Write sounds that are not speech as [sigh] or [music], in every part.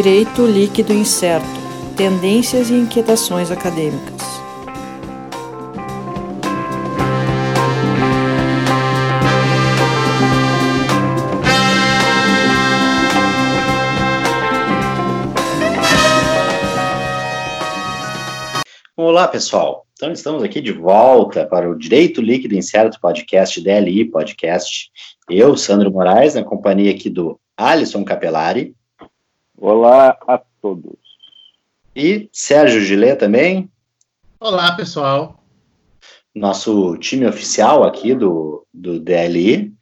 Direito Líquido Incerto Tendências e Inquietações Acadêmicas. Olá, pessoal. Então, estamos aqui de volta para o Direito Líquido Incerto Podcast, DLI Podcast. Eu, Sandro Moraes, na companhia aqui do Alisson Capelari. Olá a todos. E Sérgio Gilet também. Olá, pessoal. Nosso time oficial aqui do, do DLI.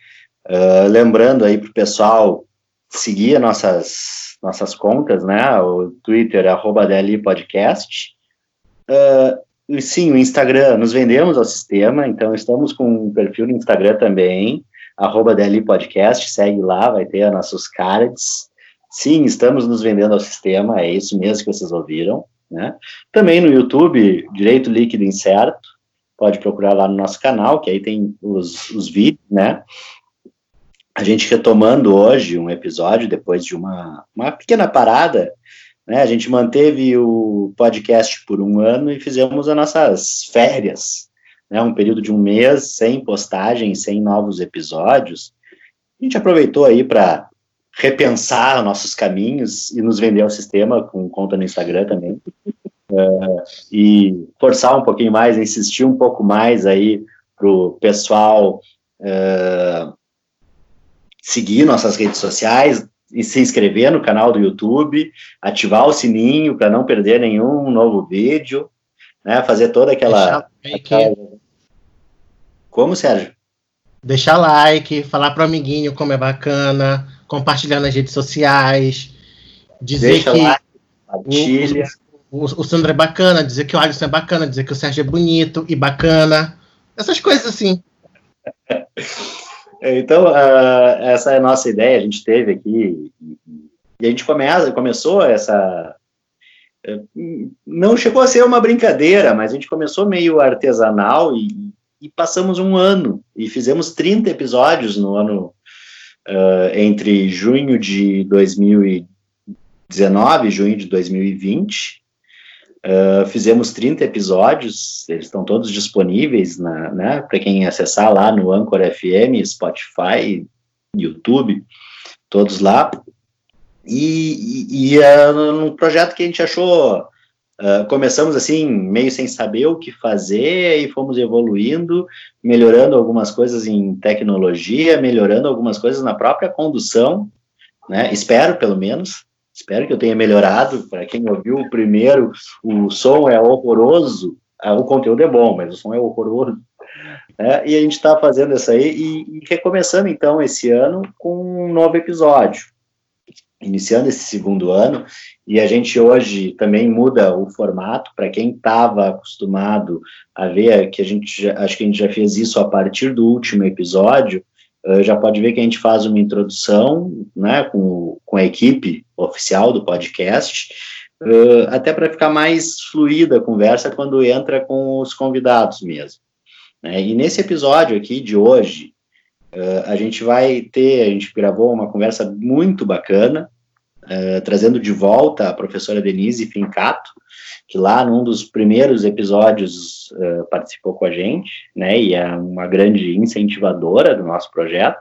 Uh, lembrando aí para o pessoal seguir nossas, nossas contas, né? O Twitter, arroba DLI Podcast. Uh, sim, o Instagram, nos vendemos ao sistema, então estamos com um perfil no Instagram também, arroba DLI Podcast, segue lá, vai ter nossos cards. Sim, estamos nos vendendo ao sistema, é isso mesmo que vocês ouviram. Né? Também no YouTube, Direito Líquido Incerto, pode procurar lá no nosso canal, que aí tem os, os vídeos, né? A gente retomando hoje um episódio, depois de uma, uma pequena parada, né? A gente manteve o podcast por um ano e fizemos as nossas férias, né? um período de um mês sem postagem, sem novos episódios. A gente aproveitou aí para repensar nossos caminhos e nos vender ao sistema com conta no Instagram também. Uh, e forçar um pouquinho mais, insistir um pouco mais aí para o pessoal uh, seguir nossas redes sociais e se inscrever no canal do YouTube, ativar o sininho para não perder nenhum novo vídeo, né? Fazer toda aquela, aquela... Como, Sérgio? Deixar like, falar para o amiguinho como é bacana, compartilhar nas redes sociais, dizer Deixa que lá, o, o, o, Sandro é bacana, dizer que o Alisson é bacana, dizer que o Sérgio é bonito e bacana. Essas coisas assim. [laughs] então, uh, essa é a nossa ideia, a gente teve aqui, e a gente começa, começou essa. Eh, não chegou a ser uma brincadeira, mas a gente começou meio artesanal e, e passamos um ano e fizemos 30 episódios no ano uh, entre junho de 2019 e junho de 2020. Uh, fizemos 30 episódios, eles estão todos disponíveis né, para quem acessar lá no Anchor FM, Spotify, YouTube, todos lá. E, e, e uh, um projeto que a gente achou Uh, começamos assim, meio sem saber o que fazer, e fomos evoluindo, melhorando algumas coisas em tecnologia, melhorando algumas coisas na própria condução, né? Espero, pelo menos, espero que eu tenha melhorado. Para quem ouviu o primeiro, o som é horroroso, ah, o conteúdo é bom, mas o som é horroroso. Né? E a gente está fazendo isso aí e, e recomeçando então esse ano com um novo episódio iniciando esse segundo ano, e a gente hoje também muda o formato para quem estava acostumado a ver que a gente já, acho que a gente já fez isso a partir do último episódio, uh, já pode ver que a gente faz uma introdução, né, com, com a equipe oficial do podcast, uh, até para ficar mais fluida a conversa quando entra com os convidados mesmo. Né? E nesse episódio aqui de hoje, Uh, a gente vai ter, a gente gravou uma conversa muito bacana, uh, trazendo de volta a professora Denise Fincato, que lá num dos primeiros episódios uh, participou com a gente, né, e é uma grande incentivadora do nosso projeto.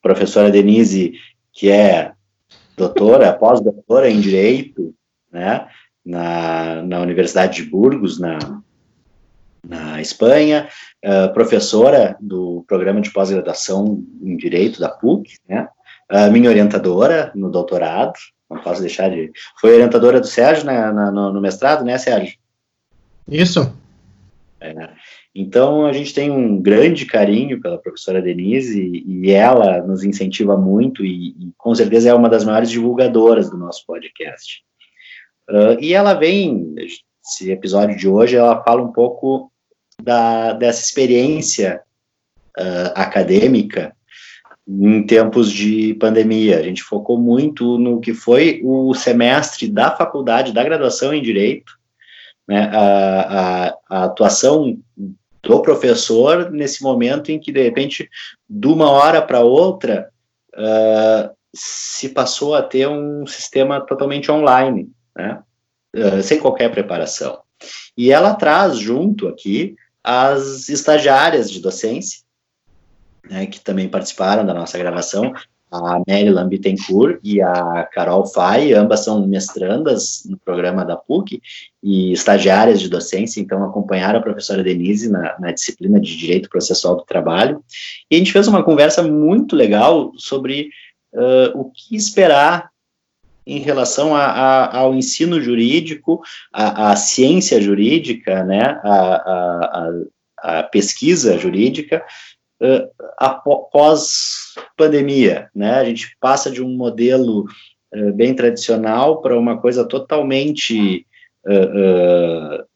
professora Denise, que é doutora, pós-doutora em Direito, né, na, na Universidade de Burgos, na, na Espanha, uh, professora do programa de pós-graduação em Direito da PUC, né? Uh, minha orientadora no doutorado, não posso deixar de... Foi orientadora do Sérgio né, na, no, no, mestrado, né, Sérgio? Isso. É, então, a gente tem um grande carinho pela professora Denise e, e ela nos incentiva muito e, e, com certeza é uma das maiores divulgadoras do nosso podcast. Uh, e ela vem, esse episódio de hoje, ela fala um pouco da, dessa experiência uh, acadêmica em tempos de pandemia. A gente focou muito no que foi o semestre da faculdade, da graduação em Direito, né, a, a, a atuação do professor nesse momento em que, de repente, de uma hora para outra, uh, se passou a ter um sistema totalmente online, né? Uh, sem qualquer preparação. E ela traz junto aqui as estagiárias de docência, né, que também participaram da nossa gravação, a Maryland Bittencourt e a Carol Fay, ambas são mestrandas no programa da PUC e estagiárias de docência, então acompanharam a professora Denise na, na, disciplina de Direito Processual do Trabalho, e a gente fez uma conversa muito legal sobre uh, o que esperar em relação a, a, ao ensino jurídico, à ciência jurídica, né, a, a pesquisa jurídica, uh, após pandemia, né? A gente passa de um modelo uh, bem tradicional para uma coisa totalmente uh,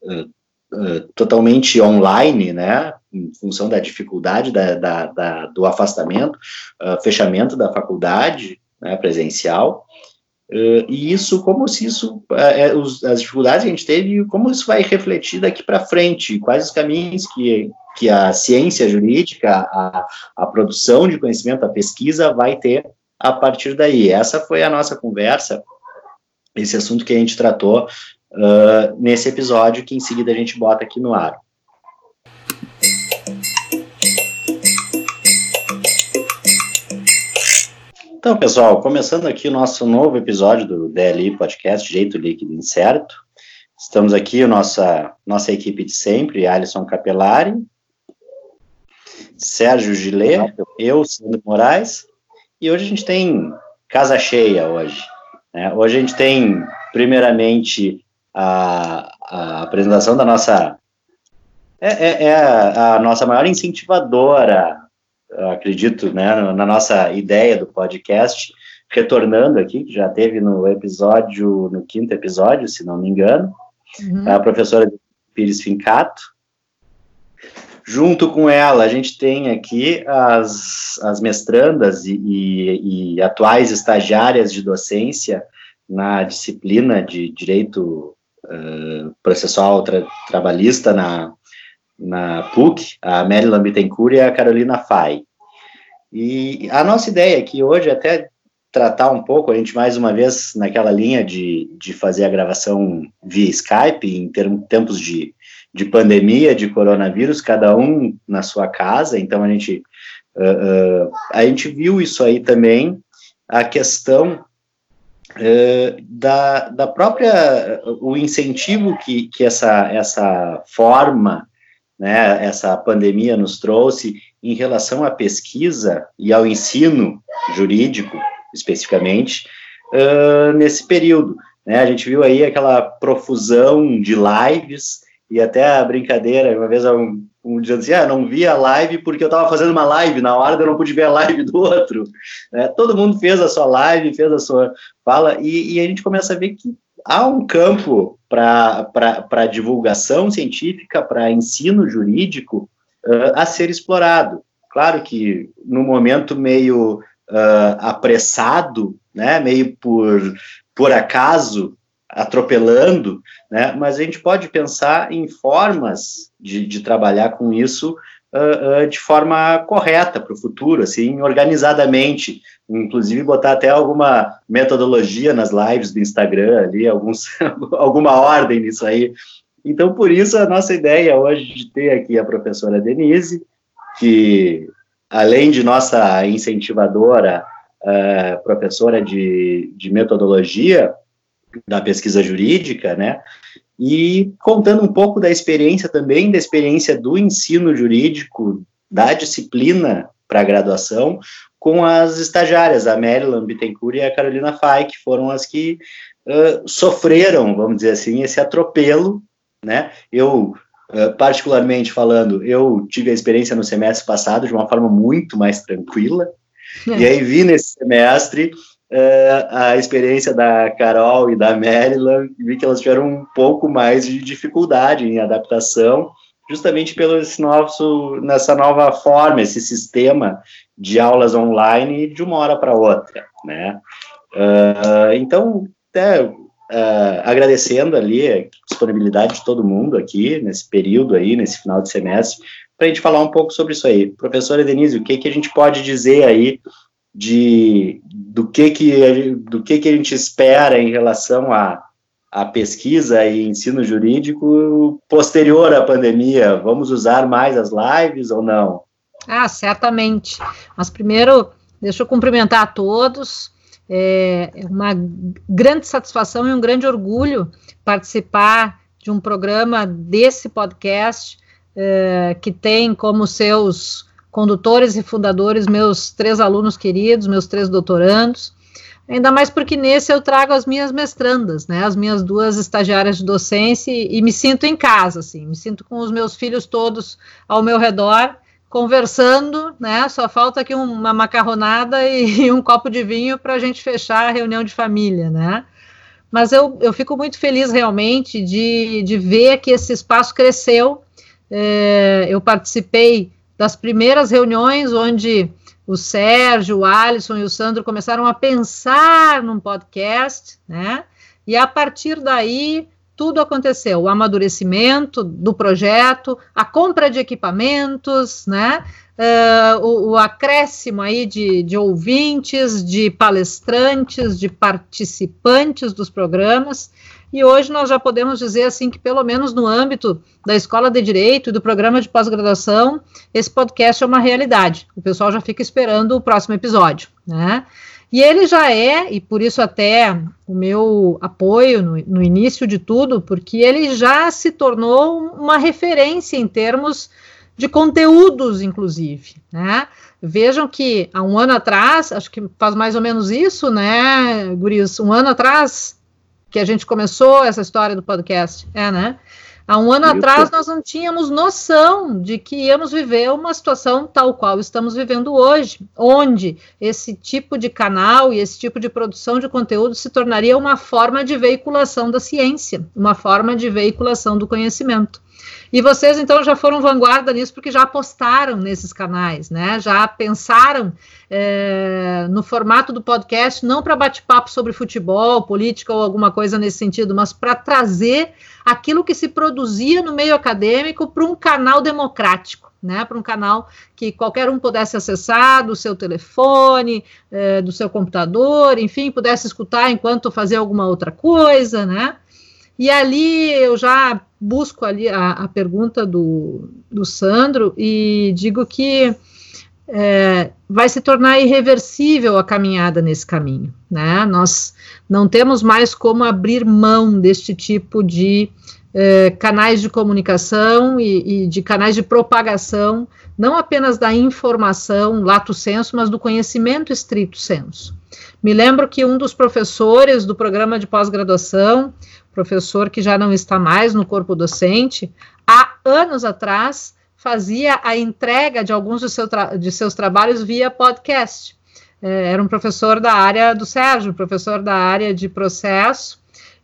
totalmente online, né? Em função da dificuldade da, da, da do afastamento, fechamento da faculdade né, presencial. Uh, e isso, como se isso, uh, os, as dificuldades que a gente teve, como isso vai refletir daqui para frente, quais os caminhos que, que a ciência jurídica, a, a produção de conhecimento, a pesquisa vai ter a partir daí. Essa foi a nossa conversa, esse assunto que a gente tratou uh, nesse episódio, que em seguida a gente bota aqui no ar. Então, pessoal, começando aqui o nosso novo episódio do DLI Podcast Jeito Líquido Incerto. Estamos aqui, nossa, nossa equipe de sempre, Alisson Capelari, Sérgio Gillet, eu, Sandro Moraes, e hoje a gente tem casa cheia hoje. Né? Hoje a gente tem, primeiramente, a, a apresentação da nossa... É, é, é a, a nossa maior incentivadora acredito, né, na nossa ideia do podcast, retornando aqui, que já teve no episódio, no quinto episódio, se não me engano, uhum. a professora Pires Fincato. Junto com ela, a gente tem aqui as, as mestrandas e, e, e atuais estagiárias de docência na disciplina de Direito uh, Processual tra Trabalhista na, na PUC, a Maryland Bittencourt e a Carolina Fay. E a nossa ideia aqui hoje é até tratar um pouco, a gente mais uma vez naquela linha de, de fazer a gravação via Skype, em termos, tempos de, de pandemia, de coronavírus, cada um na sua casa, então a gente, uh, uh, a gente viu isso aí também, a questão uh, da, da própria, o incentivo que, que essa, essa forma né, essa pandemia nos trouxe em relação à pesquisa e ao ensino jurídico, especificamente, uh, nesse período. Né? A gente viu aí aquela profusão de lives e até a brincadeira, uma vez um, um dizendo assim, ah, não vi a live porque eu estava fazendo uma live, na hora eu não pude ver a live do outro. Né? Todo mundo fez a sua live, fez a sua fala, e, e a gente começa a ver que há um campo para divulgação científica, para ensino jurídico uh, a ser explorado. Claro que no momento meio uh, apressado, né, meio por, por acaso, atropelando, né, mas a gente pode pensar em formas de, de trabalhar com isso uh, uh, de forma correta para o futuro, assim, organizadamente, inclusive botar até alguma metodologia nas lives do Instagram ali, alguns, [laughs] alguma ordem nisso aí. Então, por isso, a nossa ideia hoje de ter aqui a professora Denise, que, além de nossa incentivadora, uh, professora de, de metodologia da pesquisa jurídica, né, e contando um pouco da experiência também, da experiência do ensino jurídico, da disciplina para graduação, com as estagiárias, a Maryland Bittencourt e a Carolina Fay, que foram as que uh, sofreram, vamos dizer assim, esse atropelo, né? Eu, uh, particularmente falando, eu tive a experiência no semestre passado de uma forma muito mais tranquila, é. [laughs] e aí vi nesse semestre uh, a experiência da Carol e da Maryland, vi que elas tiveram um pouco mais de dificuldade em adaptação, justamente pelo esse nosso, nessa nova forma, esse sistema de aulas online de uma hora para outra, né? Uh, então, até uh, agradecendo ali a disponibilidade de todo mundo aqui nesse período aí, nesse final de semestre, para a gente falar um pouco sobre isso aí. Professora Denise, o que, que a gente pode dizer aí de do que que do que que a gente espera em relação a a pesquisa e ensino jurídico posterior à pandemia? Vamos usar mais as lives ou não? Ah, certamente. Mas primeiro, deixa eu cumprimentar a todos. É uma grande satisfação e um grande orgulho participar de um programa desse podcast é, que tem como seus condutores e fundadores meus três alunos queridos, meus três doutorandos. Ainda mais porque nesse eu trago as minhas mestrandas, né, as minhas duas estagiárias de docência e, e me sinto em casa, assim, me sinto com os meus filhos todos ao meu redor, conversando, né, só falta aqui uma macarronada e, [laughs] e um copo de vinho para a gente fechar a reunião de família, né, mas eu, eu fico muito feliz realmente de, de ver que esse espaço cresceu, é, eu participei das primeiras reuniões onde o Sérgio, o Alisson e o Sandro começaram a pensar num podcast, né? E a partir daí tudo aconteceu, o amadurecimento do projeto, a compra de equipamentos, né? Uh, o, o, acréscimo aí de, de ouvintes, de palestrantes, de participantes dos programas, e hoje nós já podemos dizer assim que pelo menos no âmbito da escola de direito e do programa de pós-graduação, esse podcast é uma realidade. O pessoal já fica esperando o próximo episódio, né? E ele já é, e por isso até o meu apoio no, no início de tudo, porque ele já se tornou uma referência em termos de conteúdos, inclusive, né? Vejam que há um ano atrás, acho que faz mais ou menos isso, né, Guris? Um ano atrás, que a gente começou essa história do podcast, é, né? Há um ano Isso. atrás nós não tínhamos noção de que íamos viver uma situação tal qual estamos vivendo hoje, onde esse tipo de canal e esse tipo de produção de conteúdo se tornaria uma forma de veiculação da ciência, uma forma de veiculação do conhecimento. E vocês, então, já foram vanguarda nisso, porque já apostaram nesses canais, né? Já pensaram é, no formato do podcast, não para bate-papo sobre futebol, política ou alguma coisa nesse sentido, mas para trazer aquilo que se produzia no meio acadêmico para um canal democrático. Né, para um canal que qualquer um pudesse acessar do seu telefone, é, do seu computador, enfim, pudesse escutar enquanto fazia alguma outra coisa, né? E ali eu já busco ali a, a pergunta do, do Sandro e digo que é, vai se tornar irreversível a caminhada nesse caminho. Né? Nós não temos mais como abrir mão deste tipo de é, canais de comunicação e, e, de canais de propagação, não apenas da informação lato senso, mas do conhecimento estrito senso. Me lembro que um dos professores do programa de pós-graduação professor que já não está mais no corpo docente, há anos atrás fazia a entrega de alguns de, seu de seus trabalhos via podcast. É, era um professor da área do Sérgio, professor da área de processo,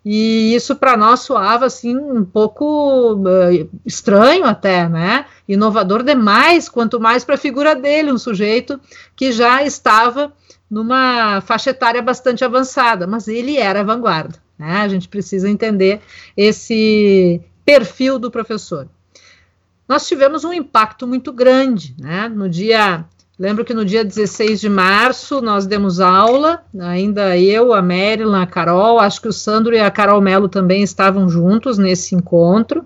e isso para nós soava assim um pouco uh, estranho até, né? Inovador demais, quanto mais para a figura dele, um sujeito que já estava numa faixa etária bastante avançada, mas ele era vanguarda. Né? A gente precisa entender esse perfil do professor. Nós tivemos um impacto muito grande, né? No dia, lembro que no dia 16 de março nós demos aula, ainda eu, a Marilyn, a Carol, acho que o Sandro e a Carol Melo também estavam juntos nesse encontro.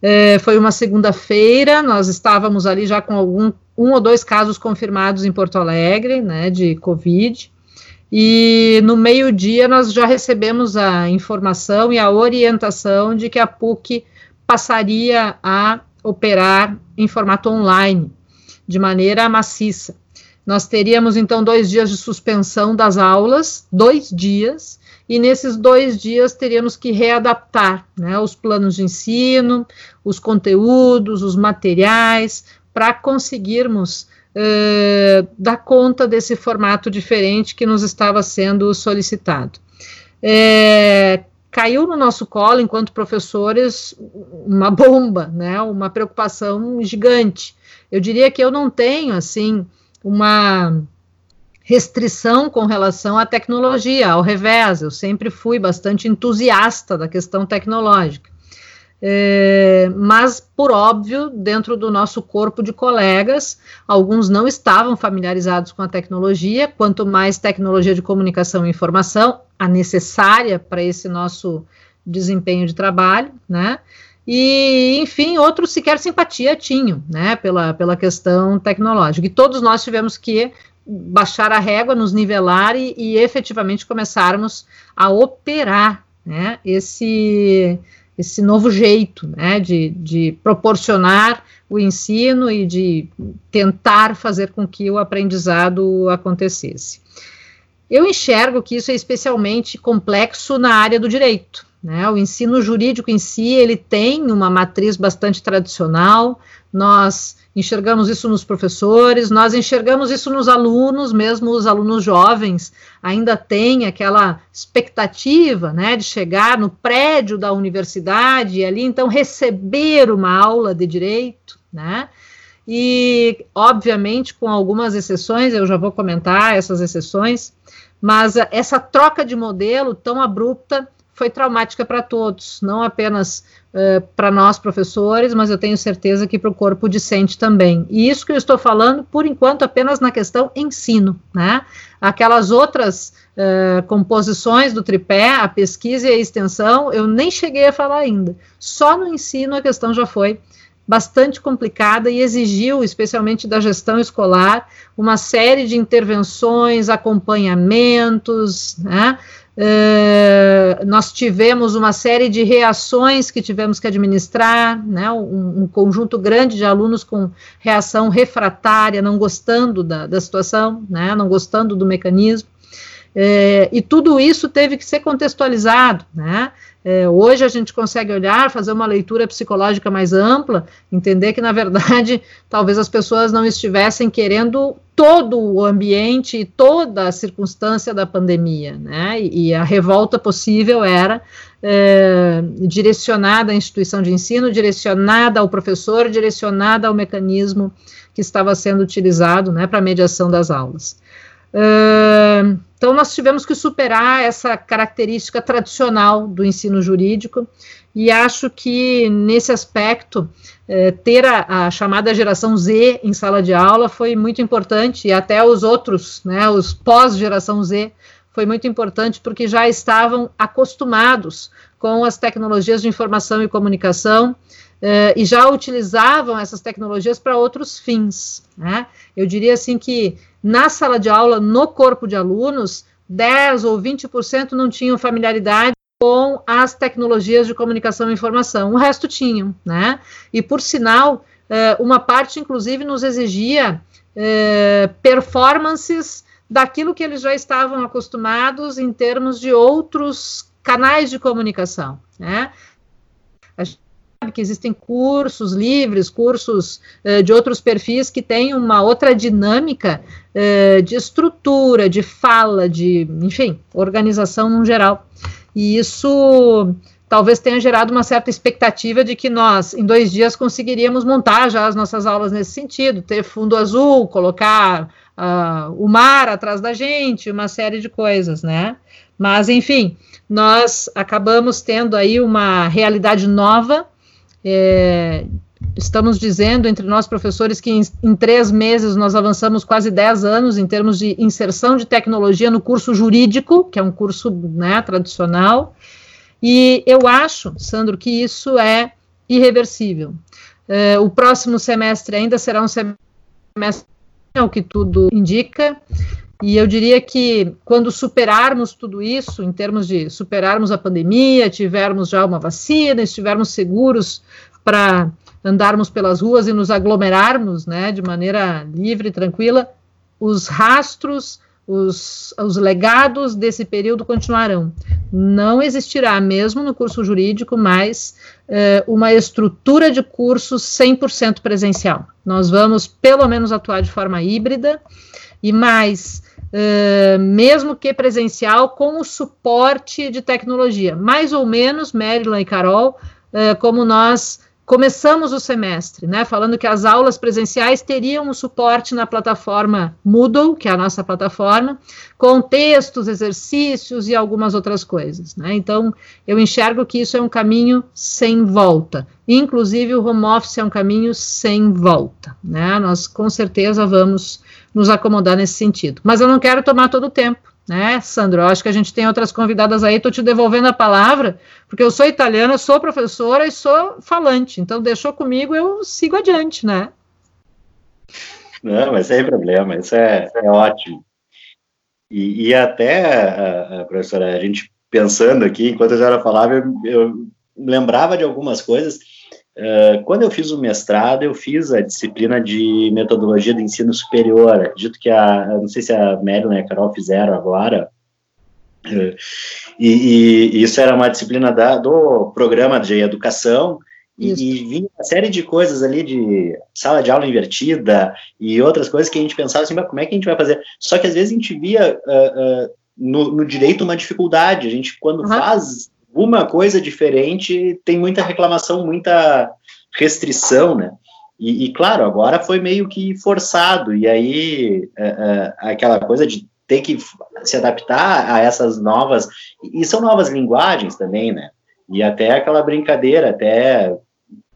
É, foi uma segunda-feira, nós estávamos ali já com algum um ou dois casos confirmados em Porto Alegre, né, de Covid. E no meio-dia nós já recebemos a informação e a orientação de que a PUC passaria a operar em formato online, de maneira maciça. Nós teríamos então dois dias de suspensão das aulas, dois dias, e nesses dois dias teríamos que readaptar né, os planos de ensino, os conteúdos, os materiais, para conseguirmos uh, dar conta desse formato diferente que nos estava sendo solicitado. É, caiu no nosso colo, enquanto professores, uma bomba, né, uma preocupação gigante. Eu diria que eu não tenho, assim, uma restrição com relação à tecnologia, ao revés, eu sempre fui bastante entusiasta da questão tecnológica. É, mas, por óbvio, dentro do nosso corpo de colegas, alguns não estavam familiarizados com a tecnologia, quanto mais tecnologia de comunicação e informação, a necessária para esse nosso desempenho de trabalho, né? E, enfim, outros sequer simpatia tinham, né, pela, pela questão tecnológica. E todos nós tivemos que baixar a régua, nos nivelar e, e efetivamente começarmos a operar, né, esse esse novo jeito né, de, de proporcionar o ensino e de tentar fazer com que o aprendizado acontecesse. Eu enxergo que isso é especialmente complexo na área do direito. Né? O ensino jurídico em si ele tem uma matriz bastante tradicional. Nós enxergamos isso nos professores, nós enxergamos isso nos alunos, mesmo os alunos jovens ainda têm aquela expectativa, né, de chegar no prédio da universidade e ali então receber uma aula de direito, né? E obviamente com algumas exceções, eu já vou comentar essas exceções, mas essa troca de modelo tão abrupta foi traumática para todos, não apenas uh, para nós professores, mas eu tenho certeza que para o corpo discente também. E isso que eu estou falando, por enquanto, apenas na questão ensino, né? Aquelas outras uh, composições do tripé, a pesquisa e a extensão, eu nem cheguei a falar ainda. Só no ensino a questão já foi bastante complicada e exigiu, especialmente da gestão escolar, uma série de intervenções, acompanhamentos, né? Uh, nós tivemos uma série de reações que tivemos que administrar, né, um, um, conjunto grande de alunos com reação refratária, não gostando da, da situação, né, não gostando do mecanismo, uh, e tudo isso teve que ser contextualizado, né, é, hoje a gente consegue olhar, fazer uma leitura psicológica mais ampla, entender que, na verdade, [laughs] talvez as pessoas não estivessem querendo todo o ambiente e toda a circunstância da pandemia, né? E, e a revolta possível era é, direcionada à instituição de ensino, direcionada ao professor, direcionada ao mecanismo que estava sendo utilizado né, para mediação das aulas. Então, nós tivemos que superar essa característica tradicional do ensino jurídico, e acho que, nesse aspecto, eh, ter a, a, chamada geração Z em sala de aula foi muito importante, e até os outros, né, os pós-geração Z, foi muito importante porque já estavam acostumados com as tecnologias de informação e comunicação eh, e já utilizavam essas tecnologias para outros fins. Né? Eu diria assim que na sala de aula, no corpo de alunos, 10 ou 20% não tinham familiaridade com as tecnologias de comunicação e informação, o resto tinham, né? E por sinal, eh, uma parte, inclusive, nos exigia eh, performances daquilo que eles já estavam acostumados em termos de outros canais de comunicação, né? Que existem cursos livres, cursos uh, de outros perfis que têm uma outra dinâmica uh, de estrutura, de fala, de, enfim, organização no geral. E isso talvez tenha gerado uma certa expectativa de que nós, em dois dias, conseguiríamos montar já as nossas aulas nesse sentido, ter fundo azul, colocar uh, o mar atrás da gente, uma série de coisas, né? Mas, enfim, nós acabamos tendo aí uma realidade nova é, estamos dizendo entre nós professores que em, em, três meses nós avançamos quase dez anos em termos de inserção de tecnologia no curso jurídico, que é um curso né, tradicional, e eu acho, Sandro, que isso é irreversível. É, o próximo semestre ainda será um semestre, é o que tudo indica, e eu diria que quando superarmos tudo isso, em termos de superarmos a pandemia, tivermos já uma vacina, estivermos seguros para andarmos pelas ruas e nos aglomerarmos, né, de maneira livre e tranquila, os rastros, os, os legados desse período continuarão. Não existirá, mesmo no curso jurídico, mais eh, uma estrutura de cursos 100% presencial. Nós vamos, pelo menos, atuar de forma híbrida e mais Uh, mesmo que presencial, com o suporte de tecnologia. Mais ou menos, Marilyn e Carol, uh, como nós começamos o semestre, né, falando que as aulas presenciais teriam um suporte na plataforma Moodle, que é a nossa plataforma, com textos, exercícios e algumas outras coisas, né? Então, eu enxergo que isso é um caminho sem volta. Inclusive, o home office é um caminho sem volta, né? Nós com certeza vamos nos acomodar nesse sentido. Mas eu não quero tomar todo o tempo né, Sandro? Acho que a gente tem outras convidadas aí, estou te devolvendo a palavra, porque eu sou italiana, sou professora e sou falante, então deixou comigo, eu sigo adiante, né? Não, mas sem problema, isso é, é ótimo. E, e até, a, a, professora, a gente pensando aqui, enquanto a senhora falava, eu, eu lembrava de algumas coisas, Uh, quando eu fiz o mestrado, eu fiz a disciplina de metodologia do ensino superior. Acredito que a, não sei se a Marilyn e a Carol fizeram agora. Uh, e, e, isso era uma disciplina da, do programa de educação. E, e, vinha uma série de coisas ali de sala de aula invertida e outras coisas que a gente pensava assim, como é que a gente vai fazer? Só que às vezes a gente via uh, no, no, direito uma dificuldade. A gente, quando uhum. faz alguma coisa diferente, tem muita reclamação, muita restrição, né? E, e claro, agora foi meio que forçado, e aí é, é, aquela coisa de ter que se adaptar a essas novas, e são novas linguagens também, né? E até aquela brincadeira, até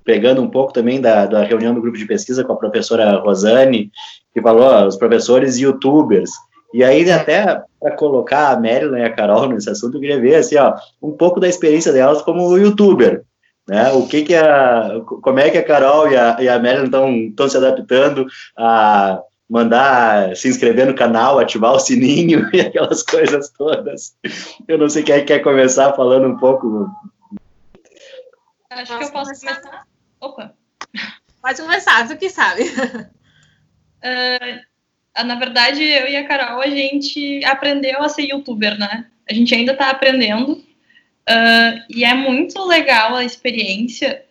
pegando um pouco também da, da reunião do grupo de pesquisa com a professora Rosane, que falou, ó, os professores youtubers, e aí, até para colocar a Marilyn e a Carol nesse assunto, eu queria ver assim, ó, um pouco da experiência delas como youtuber. Né? O que que a, como é que a Carol e a, e a Marilyn estão se adaptando a mandar se inscrever no canal, ativar o sininho [laughs] e aquelas coisas todas. Eu não sei quem é quer começar falando um pouco. Acho que eu posso começar. Opa. Pode começar, tu que sabe. Uh, [laughs] na verdade, eu e a Carol, a gente aprendeu a ser youtuber, né? A gente ainda está aprendendo. Uh, e é muito legal a experiência,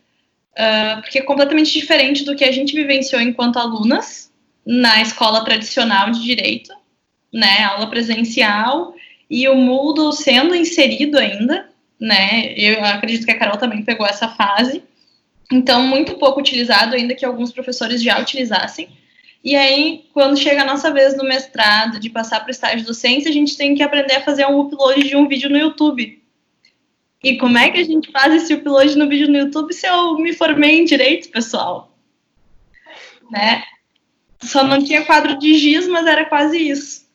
uh, porque é completamente diferente do que a gente vivenciou enquanto alunas na escola tradicional de direito, né? Aula presencial e o Moodle sendo inserido ainda, né? Eu acredito que a Carol também pegou essa fase. Então, muito pouco utilizado, ainda que alguns professores já utilizassem. E aí, quando chega a nossa vez no mestrado, de passar para o estágio docência, a gente tem que aprender a fazer um upload de um vídeo no YouTube. E como é que a gente faz esse upload no vídeo no YouTube se eu me formei em direito, pessoal? Né? Só não tinha quadro de giz, mas era quase isso.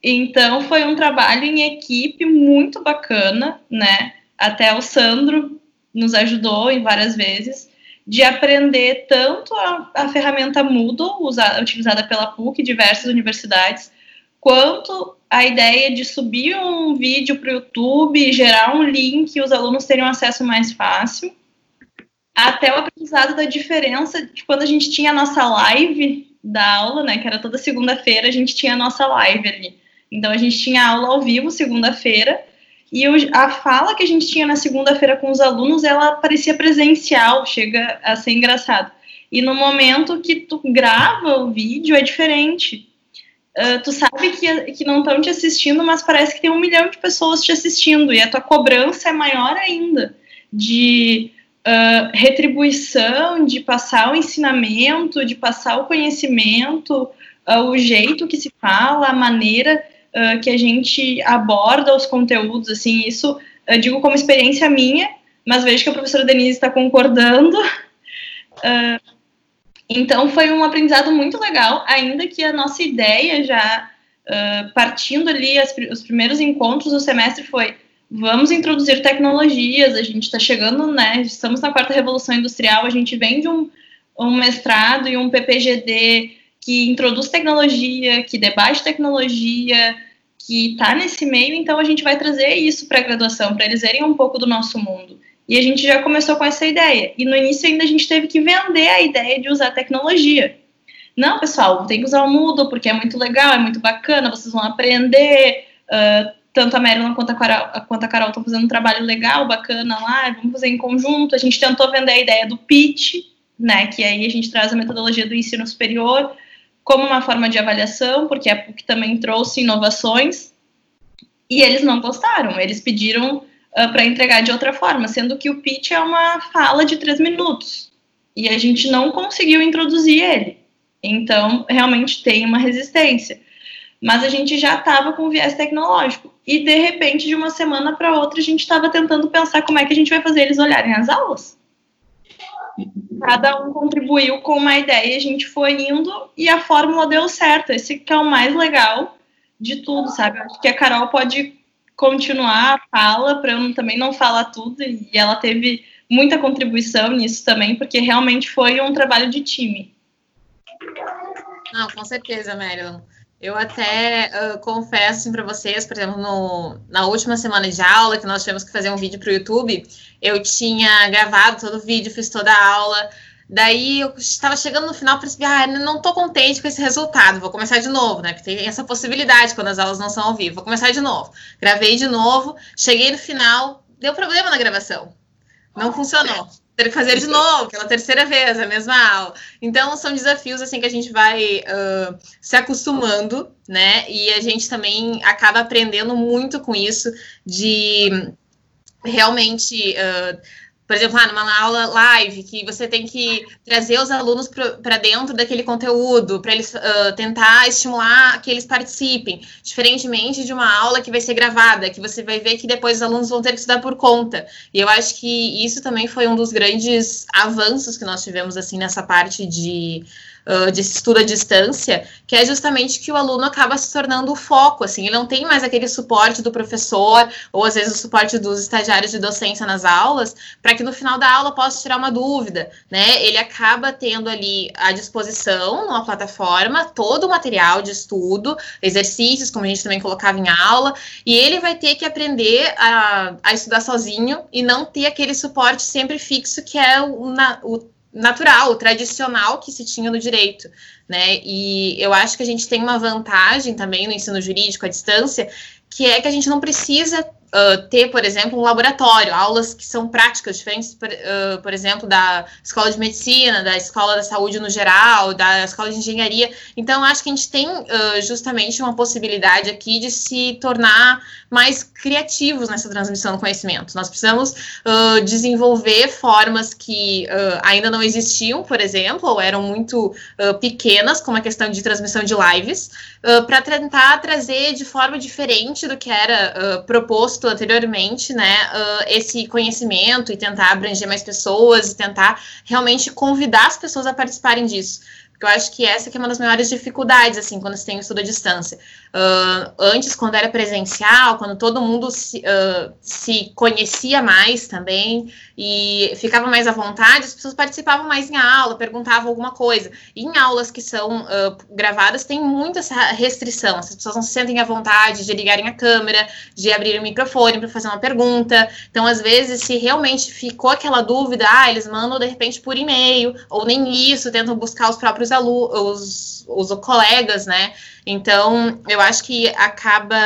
Então, foi um trabalho em equipe muito bacana, né? Até o Sandro nos ajudou em várias vezes de aprender tanto a, a ferramenta Moodle, usada, utilizada pela PUC e diversas universidades, quanto a ideia de subir um vídeo para o YouTube, gerar um link e os alunos terem um acesso mais fácil, até o aprendizado da diferença de quando a gente tinha a nossa live da aula, né, que era toda segunda-feira, a gente tinha a nossa live ali. Então, a gente tinha aula ao vivo, segunda-feira, e a fala que a gente tinha na segunda-feira com os alunos, ela parecia presencial, chega a ser engraçado. E no momento que tu grava o vídeo, é diferente. Uh, tu sabe que, que não estão te assistindo, mas parece que tem um milhão de pessoas te assistindo, e a tua cobrança é maior ainda de uh, retribuição, de passar o ensinamento, de passar o conhecimento, uh, o jeito que se fala, a maneira uh, que a gente aborda os conteúdos, assim, isso eu digo como experiência minha, mas vejo que a professora Denise está concordando. [laughs] Uh, então, foi um aprendizado muito legal, ainda que a nossa ideia já, uh, partindo ali, as, os primeiros encontros do semestre foi vamos introduzir tecnologias, a gente está chegando, né, estamos na quarta revolução industrial, a gente vem de um, um mestrado e um PPGD que introduz tecnologia, que debate tecnologia, que está nesse meio, então a gente vai trazer isso para a graduação, para eles verem um pouco do nosso mundo. E a gente já começou com essa ideia. E no início ainda a gente teve que vender a ideia de usar tecnologia. Não, pessoal, tem que usar o Moodle porque é muito legal, é muito bacana, vocês vão aprender. Uh, tanto a Marilyn quanto a Carol, quanto a estão fazendo um trabalho legal, bacana lá, vamos fazer em conjunto. A gente tentou vender a ideia do pitch, né, que aí a gente traz a metodologia do ensino superior, como uma forma de avaliação, porque a PUC também trouxe inovações, e eles não gostaram, eles pediram uh, para entregar de outra forma, sendo que o pitch é uma fala de três minutos, e a gente não conseguiu introduzir ele. Então, realmente tem uma resistência. Mas a gente já estava com viés tecnológico. E, de repente, de uma semana para outra, a gente estava tentando pensar como é que a gente vai fazer eles olharem as aulas. Cada um contribuiu com uma ideia, a gente foi indo e a fórmula deu certo. Esse que é o mais legal de tudo, sabe? Acho que a Carol pode continuar a fala, para eu também não falar tudo, e ela teve muita contribuição nisso também, porque realmente foi um trabalho de time. Não, com certeza, Marilyn. Eu até uh, confesso assim, para vocês, por exemplo, no, na última semana de aula, que nós tivemos que fazer um vídeo para o YouTube, eu tinha gravado todo o vídeo, fiz toda a aula. Daí eu estava chegando no final, percebi, ah, não estou contente com esse resultado, vou começar de novo, né? Porque tem essa possibilidade quando as aulas não são ao vivo. Vou começar de novo. Gravei de novo, cheguei no final, deu problema na gravação. Não funcionou. Ter que fazer de novo, pela terceira vez, a mesma aula. Então, são desafios assim que a gente vai uh, se acostumando, né? E a gente também acaba aprendendo muito com isso, de realmente. Uh, por exemplo, ah, numa aula live, que você tem que trazer os alunos para dentro daquele conteúdo, para eles uh, tentar estimular que eles participem, diferentemente de uma aula que vai ser gravada, que você vai ver que depois os alunos vão ter que estudar por conta. E eu acho que isso também foi um dos grandes avanços que nós tivemos assim nessa parte de uh, de estudo à distância, que é justamente que o aluno acaba se tornando o foco, assim, ele não tem mais aquele suporte do professor, ou às vezes o suporte dos estagiários de docência nas aulas, para que no final da aula possa tirar uma dúvida, né? Ele acaba tendo ali à disposição, numa plataforma, todo o material de estudo, exercícios, como a gente também colocava em aula, e ele vai ter que aprender a, a estudar sozinho e não ter aquele suporte sempre fixo que é o, na, o natural, tradicional que se tinha no direito, né? E eu acho que a gente tem uma vantagem também no ensino jurídico à distância, que é que a gente não precisa uh, ter, por exemplo, um laboratório, aulas que são práticas, diferentes, por, uh, por, exemplo, da escola de medicina, da escola da saúde no geral, da escola de engenharia. Então, acho que a gente tem uh, justamente uma possibilidade aqui de se tornar mais criativos nessa transmissão do conhecimento. Nós precisamos desenvolver formas que ainda não existiam, por exemplo, ou eram muito pequenas, como a questão de transmissão de lives, para tentar trazer de forma diferente do que era proposto anteriormente, né, uh, esse conhecimento e tentar abranger mais pessoas e tentar realmente convidar as pessoas a participarem disso. Porque eu acho que essa que é uma das maiores dificuldades, assim, quando se tem o estudo à distância. Uh, antes, quando era presencial, quando todo mundo se, uh, se conhecia mais também e ficava mais à vontade, as pessoas participavam mais em aula, perguntavam alguma coisa. E em aulas que são uh, gravadas, tem muita essa restrição. As pessoas não se sentem à vontade de ligarem a câmera, de abrir o microfone para fazer uma pergunta. Então, às vezes, se realmente ficou aquela dúvida, ah, eles mandam de repente por e-mail, ou nem isso, tentam buscar os próprios alunos, os, os colegas, né? Então, eu acho que acaba,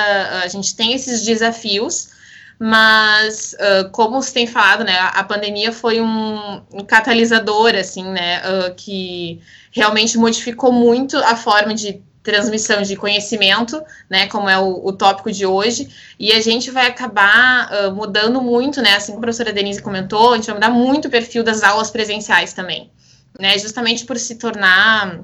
a gente tem esses desafios, mas uh, como você tem falado, né, a pandemia foi um, um catalisador, assim, né, uh, que realmente modificou muito a forma de transmissão de conhecimento, né, como é o, o tópico de hoje, e a gente vai acabar uh, mudando muito, né, assim como a professora Denise comentou, a gente vai mudar muito o perfil das aulas presenciais também, né, justamente por se tornar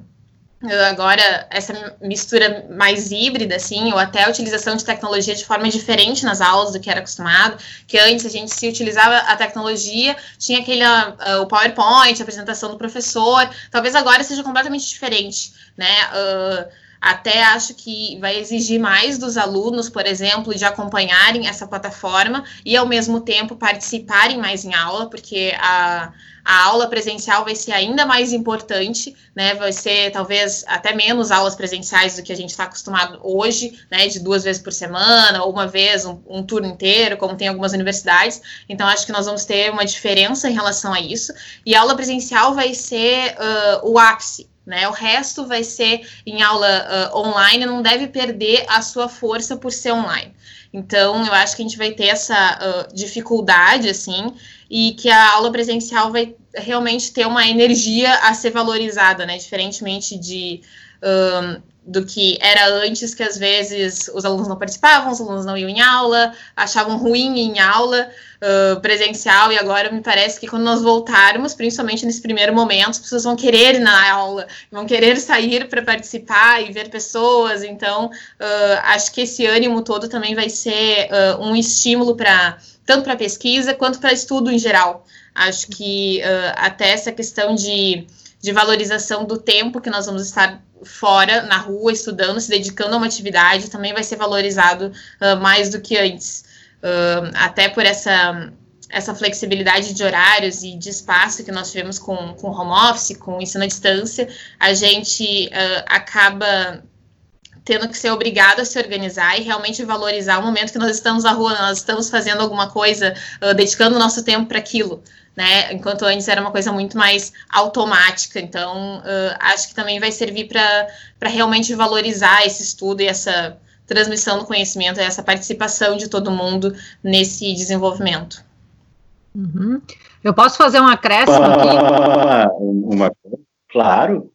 agora essa mistura mais híbrida, assim, ou até a utilização de tecnologia de forma diferente nas aulas do que era acostumado, que antes a gente se utilizava a tecnologia, tinha aquele uh, o PowerPoint, a apresentação do professor, talvez agora seja completamente diferente, né, uh, até acho que vai exigir mais dos alunos, por exemplo, de acompanharem essa plataforma e, ao mesmo tempo, participarem mais em aula, porque a, a aula presencial vai ser ainda mais importante, né? Vai ser talvez até menos aulas presenciais do que a gente está acostumado hoje, né? De duas vezes por semana, ou uma vez, um, um turno inteiro, como tem algumas universidades. Então, acho que nós vamos ter uma diferença em relação a isso. E a aula presencial vai ser uh, o ápice né? O resto vai ser em aula uh, online, não deve perder a sua força por ser online. Então, eu acho que a gente vai ter essa uh, dificuldade, assim, e que a aula presencial vai realmente ter uma energia a ser valorizada, né? Diferentemente de. Um, do que era antes, que às vezes os alunos não participavam, os alunos não iam em aula, achavam ruim em aula. Presencial e agora me parece que quando nós voltarmos, principalmente nesse primeiro momento, as pessoas vão querer ir na aula, vão querer sair para participar e ver pessoas. Então, uh, acho que esse ânimo todo também vai ser uh, um estímulo para tanto para pesquisa quanto para estudo em geral. Acho que até essa questão de, de valorização do tempo que nós vamos estar fora, na rua, estudando, se dedicando a uma atividade, também vai ser valorizado uh, mais do que antes. Uh, até por essa, essa flexibilidade de horários e de espaço que nós tivemos com, com home office, com ensino à distância, a gente uh, acaba tendo que ser obrigado a se organizar e realmente valorizar o momento que nós estamos na rua, nós estamos fazendo alguma coisa, dedicando o nosso tempo para aquilo né? Enquanto antes era uma coisa muito mais automática. Então, uh, acho que também vai servir para realmente valorizar esse estudo e essa transmissão do conhecimento, essa participação de todo mundo nesse desenvolvimento. Uhum. Eu posso fazer um acréscimo ah, aqui? Uma, claro.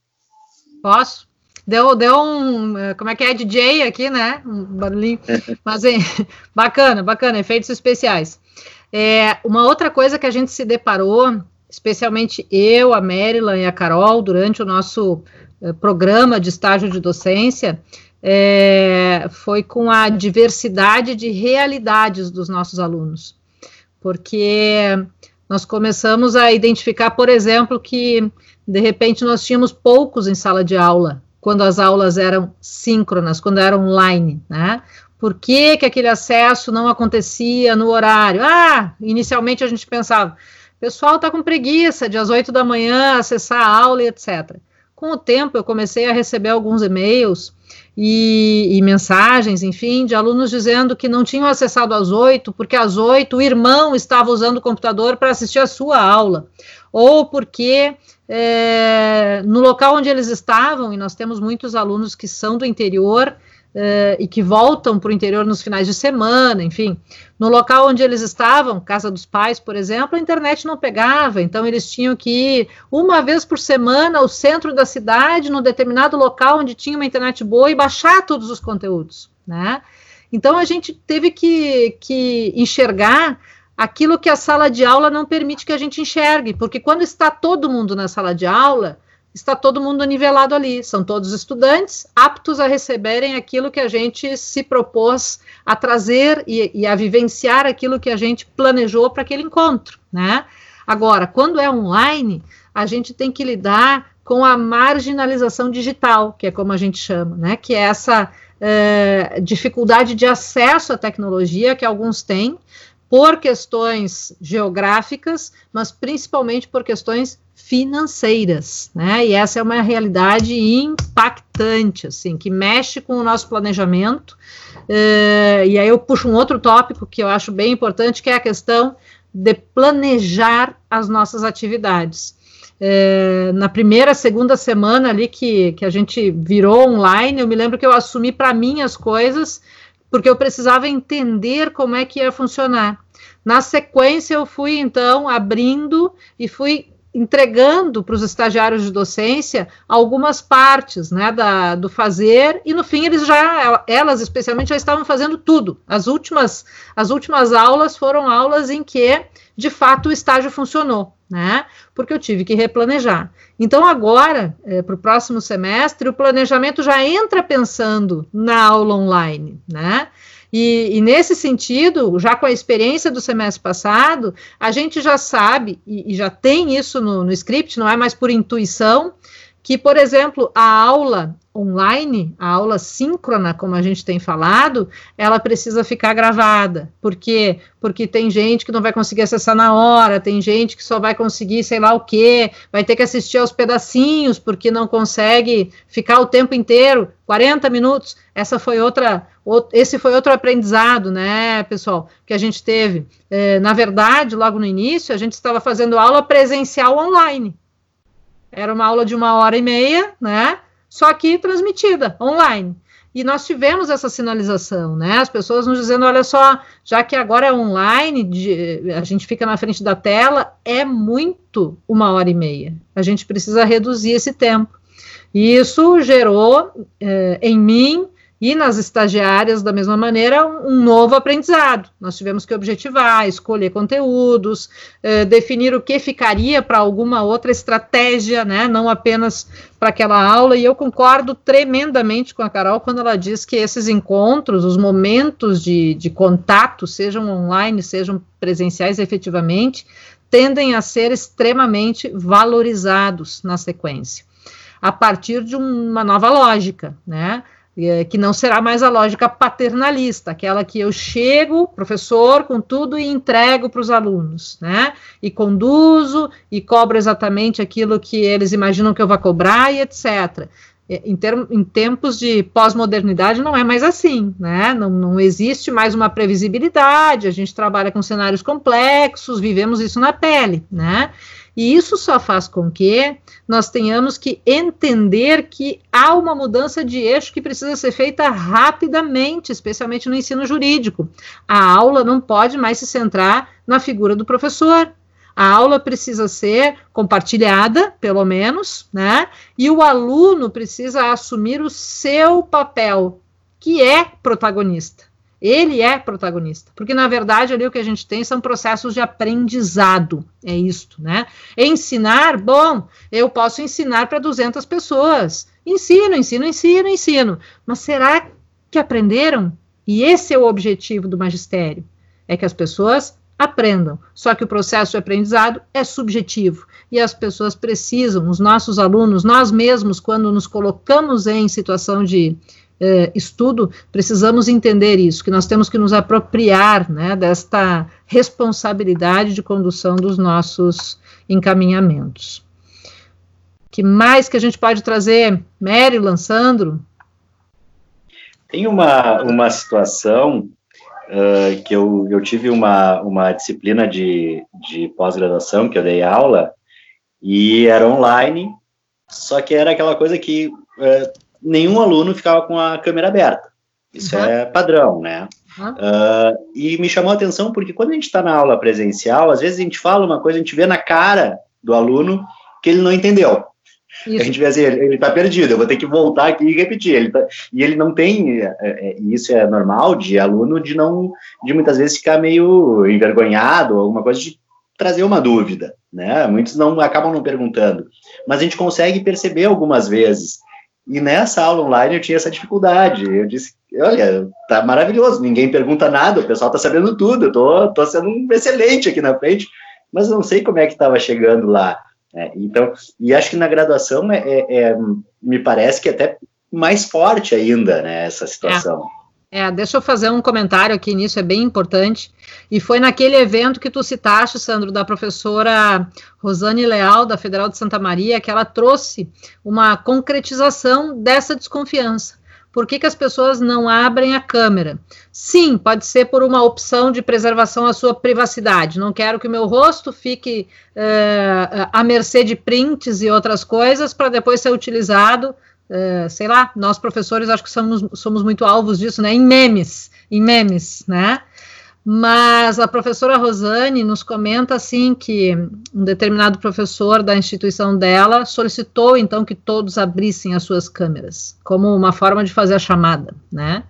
Posso? Deu, deu um. Como é que é? DJ aqui, né? Um barulhinho. [laughs] Mas, é, [laughs] bacana, bacana, efeitos especiais. É, uma outra coisa que a gente se deparou, especialmente eu, a Maryland e a Carol, durante o nosso eh, programa de estágio de docência, é, foi com a diversidade de realidades dos nossos alunos. Porque nós começamos a identificar, por exemplo, que de repente nós tínhamos poucos em sala de aula, quando as aulas eram síncronas, quando eram online, né? Por que, que aquele acesso não acontecia no horário? Ah, inicialmente a gente pensava, pessoal está com preguiça de às 8 da manhã acessar a aula e etc. Com o tempo, eu comecei a receber alguns e-mails e, e, mensagens, enfim, de alunos dizendo que não tinham acessado às 8, porque às 8 o irmão estava usando o computador para assistir a sua aula, ou porque é, no local onde eles estavam, e nós temos muitos alunos que são do interior, Uh, e que voltam para o interior nos finais de semana, enfim. No local onde eles estavam, casa dos pais, por exemplo, a internet não pegava, então eles tinham que ir uma vez por semana ao centro da cidade, num determinado local onde tinha uma internet boa e baixar todos os conteúdos, né? Então a gente teve que, que enxergar aquilo que a sala de aula não permite que a gente enxergue, porque quando está todo mundo na sala de aula, está todo mundo nivelado ali, são todos estudantes aptos a receberem aquilo que a gente se propôs a trazer e, e a vivenciar aquilo que a gente planejou para aquele encontro, né? Agora, quando é online, a gente tem que lidar com a marginalização digital, que é como a gente chama, né? Que é essa é, dificuldade de acesso à tecnologia que alguns têm por questões geográficas, mas principalmente por questões financeiras, né? E essa é uma realidade impactante, assim, que mexe com o nosso planejamento. Uh, e aí eu puxo um outro tópico que eu acho bem importante, que é a questão de planejar as nossas atividades. Uh, na primeira, segunda semana ali que, que a gente virou online, eu me lembro que eu assumi para mim as coisas, porque eu precisava entender como é que ia funcionar. Na sequência, eu fui então abrindo e fui entregando para os estagiários de docência algumas partes né, da, do fazer, e no fim eles já, elas especialmente, já estavam fazendo tudo. As últimas, as últimas aulas foram aulas em que, de fato, o estágio funcionou, né? Porque eu tive que replanejar. Então, agora, é, para o próximo semestre, o planejamento já entra pensando na aula online, né? E, e, nesse sentido, já com a experiência do semestre passado, a gente já sabe, e, e já tem isso no, no script, não é mais por intuição, que, por exemplo, a aula online, a aula síncrona, como a gente tem falado, ela precisa ficar gravada. Por quê? Porque tem gente que não vai conseguir acessar na hora, tem gente que só vai conseguir sei lá o quê, vai ter que assistir aos pedacinhos, porque não consegue ficar o tempo inteiro, 40 minutos. Essa foi outra, esse foi outro aprendizado, né, pessoal, que a gente teve. É, na verdade, logo no início, a gente estava fazendo aula presencial online. Era uma aula de uma hora e meia, né? Só que transmitida online. E nós tivemos essa sinalização, né? As pessoas nos dizendo: olha só, já que agora é online, de, a gente fica na frente da tela, é muito uma hora e meia. A gente precisa reduzir esse tempo. E isso gerou é, em mim E nas estagiárias, da mesma maneira, um novo aprendizado. Nós tivemos que objetivar, escolher conteúdos, eh, definir o que ficaria para alguma outra estratégia, né? Não apenas para aquela aula. E eu concordo tremendamente com a Carol quando ela diz que esses encontros, os momentos de, de contato, sejam online, sejam presenciais efetivamente, tendem a ser extremamente valorizados na sequência, a partir de uma nova lógica, né? É, que não será mais a lógica paternalista, aquela que eu chego, professor, com tudo e entrego para os alunos, né? E conduzo e cobro exatamente aquilo que eles imaginam que eu vou cobrar e etc. É, em, term, em tempos de pós-modernidade não é mais assim, né? Não, não existe mais uma previsibilidade, a gente trabalha com cenários complexos, vivemos isso na pele, né? E isso só faz com que nós tenhamos que entender que há uma mudança de eixo que precisa ser feita rapidamente, especialmente no ensino jurídico. A aula não pode mais se centrar na figura do professor. A aula precisa ser compartilhada, pelo menos, né? E o aluno precisa assumir o seu papel, que é protagonista. Ele é protagonista, porque na verdade ali o que a gente tem são processos de aprendizado, é isto, né? Ensinar, bom, eu posso ensinar para 200 pessoas. Ensino, ensino, ensino, ensino. Mas será que aprenderam? E esse é o objetivo do magistério, é que as pessoas aprendam. Só que o processo de aprendizado é subjetivo e as pessoas precisam, os nossos alunos, nós mesmos, quando nos colocamos em situação de eh, estudo, precisamos entender isso, que nós temos que nos apropriar né, desta responsabilidade de condução dos nossos encaminhamentos. que mais que a gente pode trazer? Mary, Sandro? Tem uma, uma situação uh, que eu, eu tive uma, uma disciplina de, de pós-graduação, que eu dei aula, e era online, só que era aquela coisa que uh, nenhum aluno ficava com a câmera aberta. Isso uhum. é padrão, né? Uhum. Uh, e me chamou a atenção porque quando a gente está na aula presencial, às vezes a gente fala uma coisa, a gente vê na cara do aluno que ele não entendeu. Isso. A gente vê assim, ele está perdido, eu vou ter que voltar aqui e repetir. Ele tá, e ele não tem, é, é, isso é normal de aluno de não, de muitas vezes ficar meio envergonhado, alguma coisa de trazer uma dúvida, né? Muitos não acabam não perguntando, mas a gente consegue perceber algumas vezes e nessa aula online eu tinha essa dificuldade. Eu disse, olha, tá maravilhoso, ninguém pergunta nada, o pessoal tá sabendo tudo, eu tô, tô sendo um excelente aqui na frente, mas não sei como é que estava chegando lá. É, então, e acho que na graduação é, é, é, me parece que é até mais forte ainda, né, essa situação. É. É, deixa eu fazer um comentário aqui nisso, é bem importante. E foi naquele evento que tu citaste, Sandro, da professora Rosane Leal, da Federal de Santa Maria, que ela trouxe uma concretização dessa desconfiança. Por que, que as pessoas não abrem a câmera? Sim, pode ser por uma opção de preservação à sua privacidade. Não quero que o meu rosto fique é, à mercê de prints e outras coisas para depois ser utilizado Uh, sei lá, nós professores acho que somos, somos muito alvos disso, né? Em memes, em memes, né? Mas a professora Rosane nos comenta assim que um determinado professor da instituição dela solicitou então que todos abrissem as suas câmeras, como uma forma de fazer a chamada, né?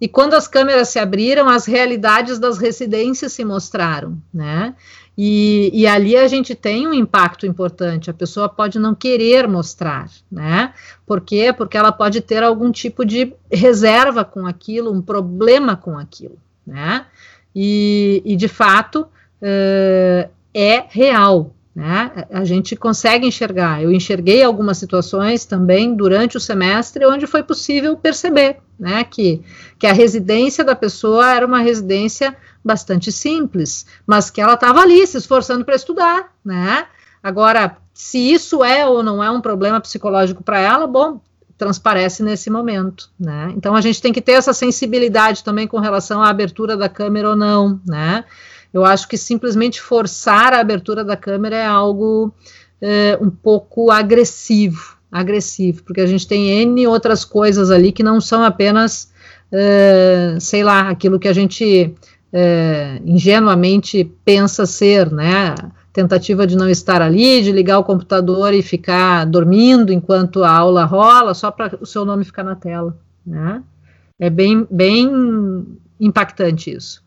E quando as câmeras se abriram, as realidades das residências se mostraram, né? E, e, ali a gente tem um impacto importante. A pessoa pode não querer mostrar, né? Por quê? Porque ela pode ter algum tipo de reserva com aquilo, um problema com aquilo, né? E, e de fato uh, é real, né? A gente consegue enxergar. Eu enxerguei algumas situações também durante o semestre onde foi possível perceber, né? Que, que a residência da pessoa era uma residência bastante simples, mas que ela estava ali se esforçando para estudar, né? Agora, se isso é ou não é um problema psicológico para ela, bom, transparece nesse momento, né? Então a gente tem que ter essa sensibilidade também com relação à abertura da câmera ou não, né? Eu acho que simplesmente forçar a abertura da câmera é algo é, um pouco agressivo, agressivo, porque a gente tem N outras coisas ali que não são apenas, é, sei lá, aquilo que a gente é, ingenuamente pensa ser, né? Tentativa de não estar ali, de ligar o computador e ficar dormindo enquanto a aula rola, só para o seu nome ficar na tela, né? É bem, bem impactante isso.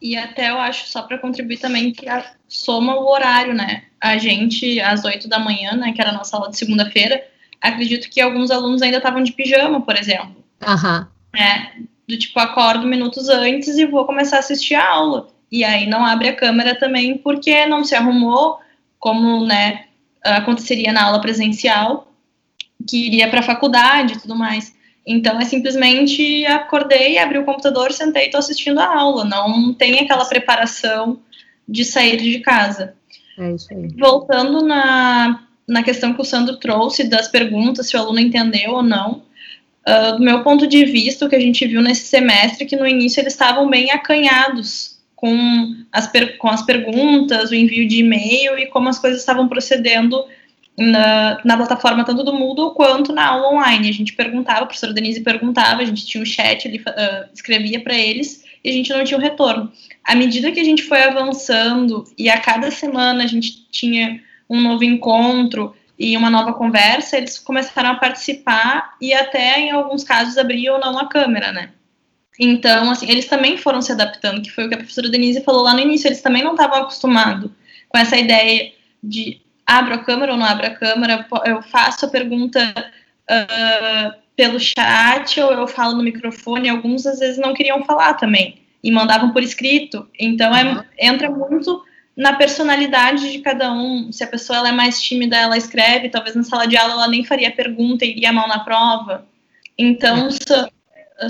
E até eu acho, só para contribuir também, que a, soma o horário, né? A gente, às 8 da manhã, né, que era a nossa aula de segunda-feira, acredito que alguns alunos ainda estavam de pijama, por exemplo. Aham. É, do tipo, acordo minutos antes e vou começar a assistir a aula. E aí não abre a câmera também porque não se arrumou, como, né, aconteceria na aula presencial, que iria para a faculdade e tudo mais. Então é simplesmente acordei, abri o computador, sentei e estou assistindo a aula. Não tem aquela preparação de sair de casa. É isso aí. Voltando na, na questão que o Sandro trouxe das perguntas, se o aluno entendeu ou não, uh, do meu ponto de vista, o que a gente viu nesse semestre, que no início eles estavam bem acanhados com as, com as perguntas, o envio de e-mail e como as coisas estavam procedendo na, na plataforma tanto do Moodle quanto na aula online. A gente perguntava, a professora Denise perguntava, a gente tinha um chat, ele uh, escrevia para eles e a gente não tinha um retorno. À medida que a gente foi avançando e a cada semana a gente tinha um novo encontro e uma nova conversa, eles começaram a participar e até em alguns casos abriam ou não a câmera, né? Então, assim, eles também foram se adaptando, que foi o que a professora Denise falou lá no início, eles também não estavam acostumados com essa ideia de abro a câmera ou não abro a câmera, eu faço a pergunta uh, pelo chat ou eu falo no microfone. Alguns às vezes não queriam falar também e mandavam por escrito. Então é, entra muito na personalidade de cada um. Se a pessoa ela é mais tímida, ela escreve. Talvez na sala de aula ela nem faria pergunta e iria mal na prova. Então são,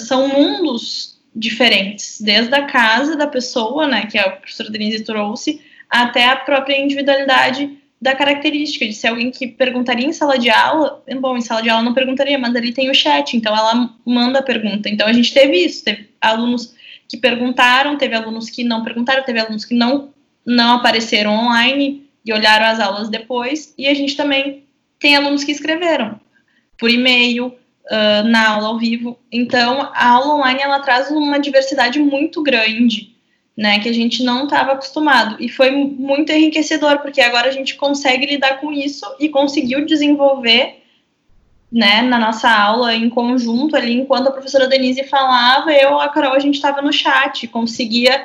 são mundos diferentes, desde a casa da pessoa, né, que a professora Denise trouxe, até a própria individualidade da característica de ser alguém que perguntaria em sala de aula, bom, em sala de aula não perguntaria, mas ali tem o chat, então ela manda a pergunta. Então a gente teve isso, teve alunos que perguntaram, teve alunos que não perguntaram, teve alunos que não não apareceram online e olharam as aulas depois, e a gente também tem alunos que escreveram por e-mail, uh, na aula ao vivo. Então, a aula online ela traz uma diversidade muito grande né, que a gente não estava acostumado. E foi muito enriquecedor, porque agora a gente consegue lidar com isso e conseguiu desenvolver, né, na nossa aula em conjunto ali, enquanto a professora Denise falava, eu a Carol, a gente estava no chat, conseguia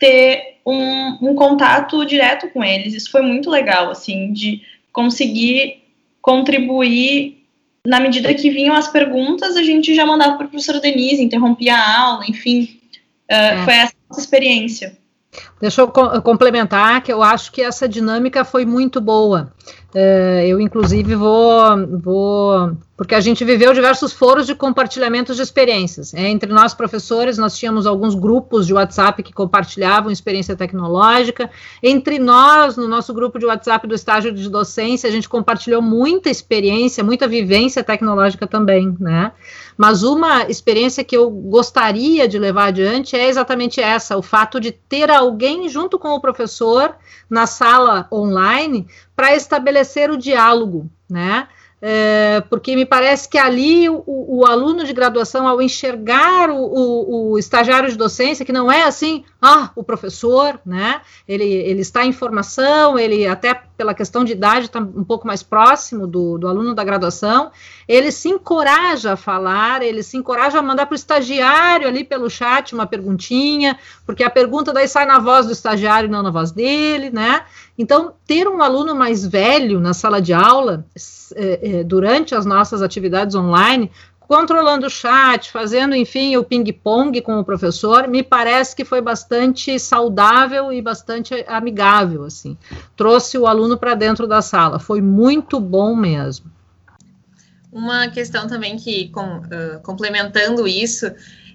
ter um, um contato direto com eles. Isso foi muito legal, assim, de conseguir contribuir na medida que vinham as perguntas, a gente já mandava para a professora Denise, interrompia a aula, enfim. Uh, é. Foi essa experiência. Deixa eu complementar que eu acho que essa dinâmica foi muito boa. É, eu, inclusive, vou, vou. Porque a gente viveu diversos foros de compartilhamento de experiências. É, entre nós, professores, nós tínhamos alguns grupos de WhatsApp que compartilhavam experiência tecnológica. Entre nós, no nosso grupo de WhatsApp do estágio de docência, a gente compartilhou muita experiência, muita vivência tecnológica também, né? Mas uma experiência que eu gostaria de levar adiante é exatamente essa: o fato de ter alguém junto com o professor na sala online para estabelecer o diálogo, né? É, porque me parece que ali o, o, aluno de graduação, ao enxergar o, o, o, estagiário de docência, que não é assim, ah, o professor, né? Ele, ele está em formação, ele até pela questão de idade está um pouco mais próximo do, do aluno da graduação, ele se encoraja a falar, ele se encoraja a mandar para o estagiário ali pelo chat uma perguntinha, porque a pergunta daí sai na voz do estagiário, não na voz dele, né? Então, ter um aluno mais velho na sala de aula, é, é, durante as nossas atividades online, controlando o chat, fazendo, enfim, o ping-pong com o professor, me parece que foi bastante saudável e bastante amigável, assim. Trouxe o aluno para dentro da sala, foi muito bom mesmo. Uma questão também que, com, uh, complementando isso,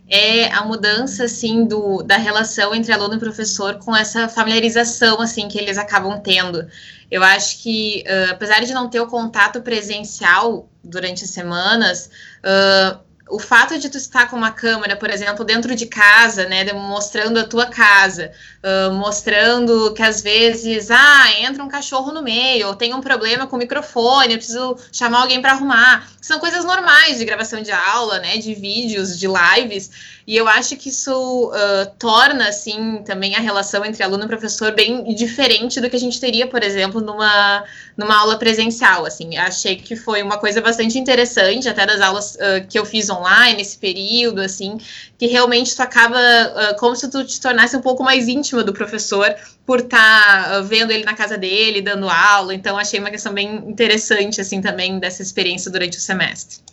é a mudança, assim, do, da relação entre aluno e professor com essa familiarização, assim, que eles acabam tendo. Eu acho que, uh, apesar de não ter o contato presencial durante as semanas, uh, o fato de tu estar com uma câmera, por exemplo, dentro de casa, né, mostrando a tua casa, uh, mostrando que às vezes, ah, entra um cachorro no meio, ou tem um problema com o microfone, eu preciso chamar alguém para arrumar. São coisas normais de gravação de aula, né, de vídeos, de lives. E eu acho que isso uh, torna, assim, também a relação entre aluno e professor bem diferente do que a gente teria, por exemplo, numa, numa aula presencial, assim. Achei que foi uma coisa bastante interessante, até das aulas uh, que eu fiz online nesse período, assim, que realmente tu acaba uh, como se tu te tornasse um pouco mais íntima do professor por estar tá, vendo ele na casa dele, dando aula. Então, achei uma questão bem interessante, assim, também dessa experiência durante o semestre.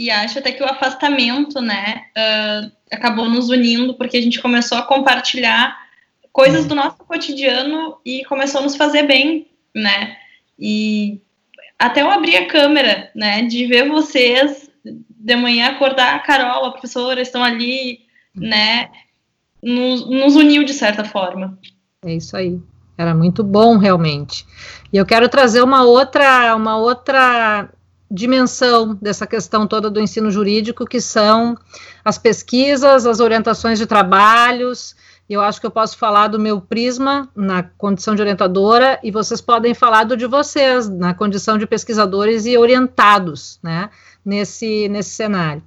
E acho até que o afastamento, né, uh, acabou nos unindo, porque a gente começou a compartilhar coisas do nosso cotidiano e começou a nos fazer bem, né? E até eu abrir a câmera, né, de ver vocês de manhã acordar, a Carol, a professora, estão ali, né, nos, nos uniu de certa forma. É isso aí. Era muito bom, realmente. E eu quero trazer uma outra, uma outra dimensão dessa questão toda do ensino jurídico, que são as pesquisas, as orientações de trabalhos. Eu acho que eu posso falar do meu prisma na condição de orientadora e vocês podem falar do de vocês na condição de pesquisadores e orientados, né, nesse, nesse cenário.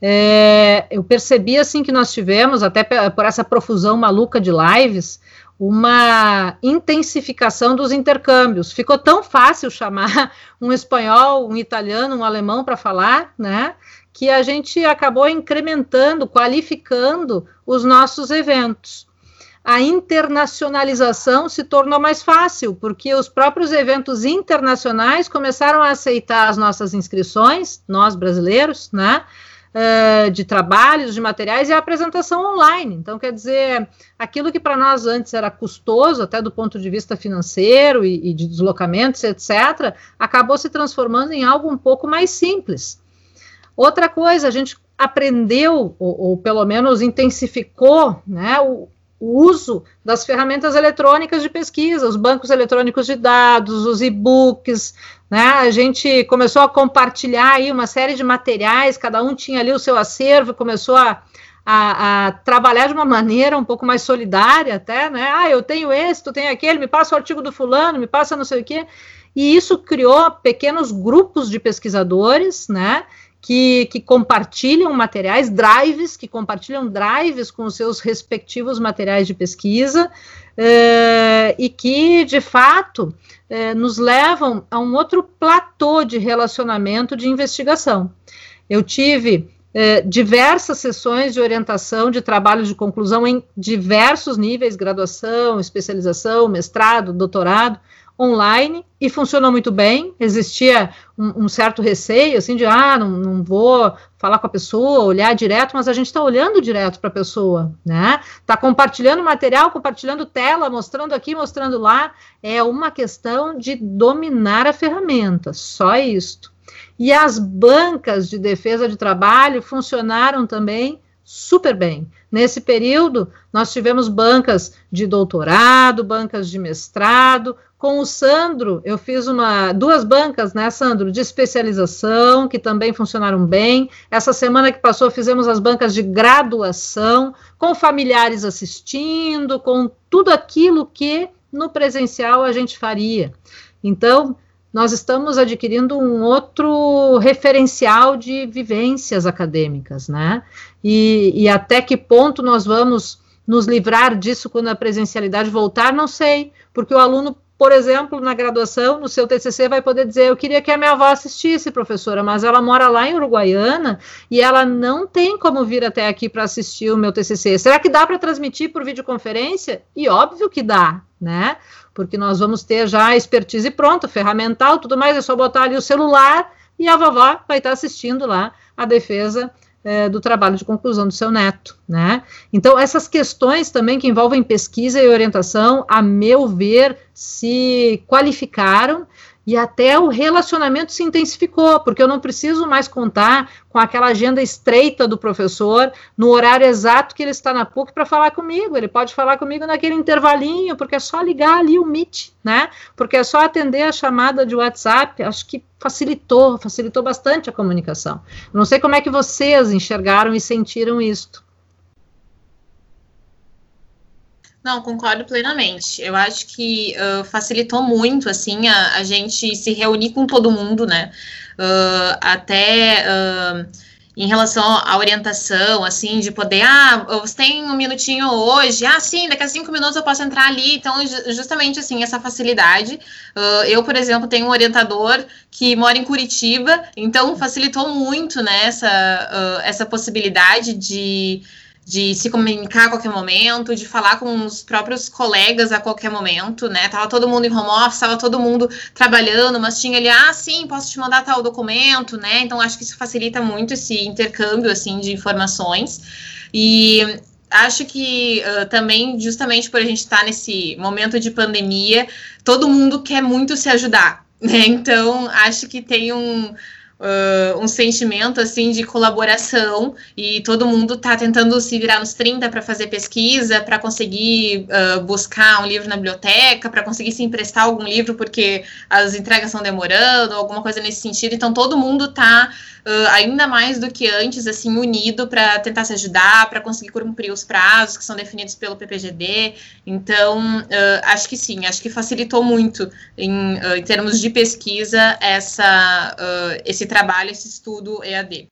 É, eu percebi assim que nós tivemos, até por essa profusão maluca de lives, uma intensificação dos intercâmbios. Ficou tão fácil chamar [laughs] um espanhol, um italiano, um alemão para falar, né? Que a gente acabou incrementando, qualificando os nossos eventos. A internacionalização se tornou mais fácil, porque os próprios eventos internacionais começaram a aceitar as nossas inscrições, nós brasileiros, né? Uh, de trabalhos, de materiais e a apresentação online. Então, quer dizer, aquilo que para nós antes era custoso, até do ponto de vista financeiro e, e de deslocamentos, etc., acabou se transformando em algo um pouco mais simples. Outra coisa, a gente aprendeu, ou, ou pelo menos intensificou, né, o uso das ferramentas eletrônicas de pesquisa, os bancos eletrônicos de dados, os e-books, né? A gente começou a compartilhar aí uma série de materiais, cada um tinha ali o seu acervo, começou a, a, a, trabalhar de uma maneira um pouco mais solidária até, né? Ah, eu tenho esse, tu tem aquele, me passa o artigo do fulano, me passa não sei o quê. E isso criou pequenos grupos de pesquisadores, né? Que, que compartilham materiais, drives, que compartilham drives com os seus respectivos materiais de pesquisa, eh, e que, de fato, eh, nos levam a um outro platô de relacionamento de investigação. Eu tive eh, diversas sessões de orientação de trabalhos de conclusão em diversos níveis, graduação, especialização, mestrado, doutorado, online e funcionou muito bem. Existia um, um, certo receio, assim, de ah, não, não vou falar com a pessoa, olhar direto, mas a gente está olhando direto para a pessoa, né? Está compartilhando material, compartilhando tela, mostrando aqui, mostrando lá. É uma questão de dominar a ferramenta, só isto. E as bancas de defesa de trabalho funcionaram também super bem. Nesse período, nós tivemos bancas de doutorado, bancas de mestrado, com o Sandro, eu fiz uma duas bancas, né, Sandro, de especialização, que também funcionaram bem. Essa semana que passou, fizemos as bancas de graduação, com familiares assistindo, com tudo aquilo que no presencial a gente faria. Então, nós estamos adquirindo um outro referencial de vivências acadêmicas, né? E, e até que ponto nós vamos nos livrar disso quando a presencialidade voltar, não sei, porque o aluno por exemplo, na graduação, no seu TCC, vai poder dizer: Eu queria que a minha avó assistisse, professora, mas ela mora lá em Uruguaiana e ela não tem como vir até aqui para assistir o meu TCC. Será que dá para transmitir por videoconferência? E óbvio que dá, né? Porque nós vamos ter já a expertise pronta, ferramental, tudo mais, é só botar ali o celular e a vovó vai estar assistindo lá a defesa é, do trabalho de conclusão do seu neto, né? Então, essas questões também que envolvem pesquisa e orientação, a meu ver, se qualificaram e até o relacionamento se intensificou, porque eu não preciso mais contar com aquela agenda estreita do professor no horário exato que ele está na PUC para falar comigo. Ele pode falar comigo naquele intervalinho, porque é só ligar ali o Meet, né? Porque é só atender a chamada de WhatsApp. Acho que facilitou, facilitou bastante a comunicação. Não sei como é que vocês enxergaram e sentiram isto. Não, concordo plenamente. Eu acho que uh, facilitou muito, assim, a, a, gente se reunir com todo mundo, né? Uh, até uh, em relação à orientação, assim, de poder, ah, você tem um minutinho hoje, ah, sim, daqui a cinco minutos eu posso entrar ali. Então, justamente, assim, essa facilidade. eu, por exemplo, tenho um orientador que mora em Curitiba, então facilitou muito, né, essa, essa possibilidade de de se comunicar a qualquer momento, de falar com os próprios colegas a qualquer momento, né? Tava todo mundo em home office, tava todo mundo trabalhando, mas tinha ali, ah, sim, posso te mandar tal documento, né? Então acho que isso facilita muito esse intercâmbio assim de informações. E acho que uh, também, justamente por a gente estar tá nesse momento de pandemia, todo mundo quer muito se ajudar, né? Então acho que tem um uh, um sentimento assim de colaboração e todo mundo está tentando se virar nos 30 para fazer pesquisa, para conseguir uh, buscar um livro na biblioteca, para conseguir se emprestar algum livro porque as entregas estão demorando, alguma coisa nesse sentido. Então todo mundo está uh, ainda mais do que antes assim unido para tentar se ajudar, para conseguir cumprir os prazos que são definidos pelo PPGD. Então acho que sim, acho que facilitou muito em, em termos de pesquisa essa esse trabalho, esse estudo EAD.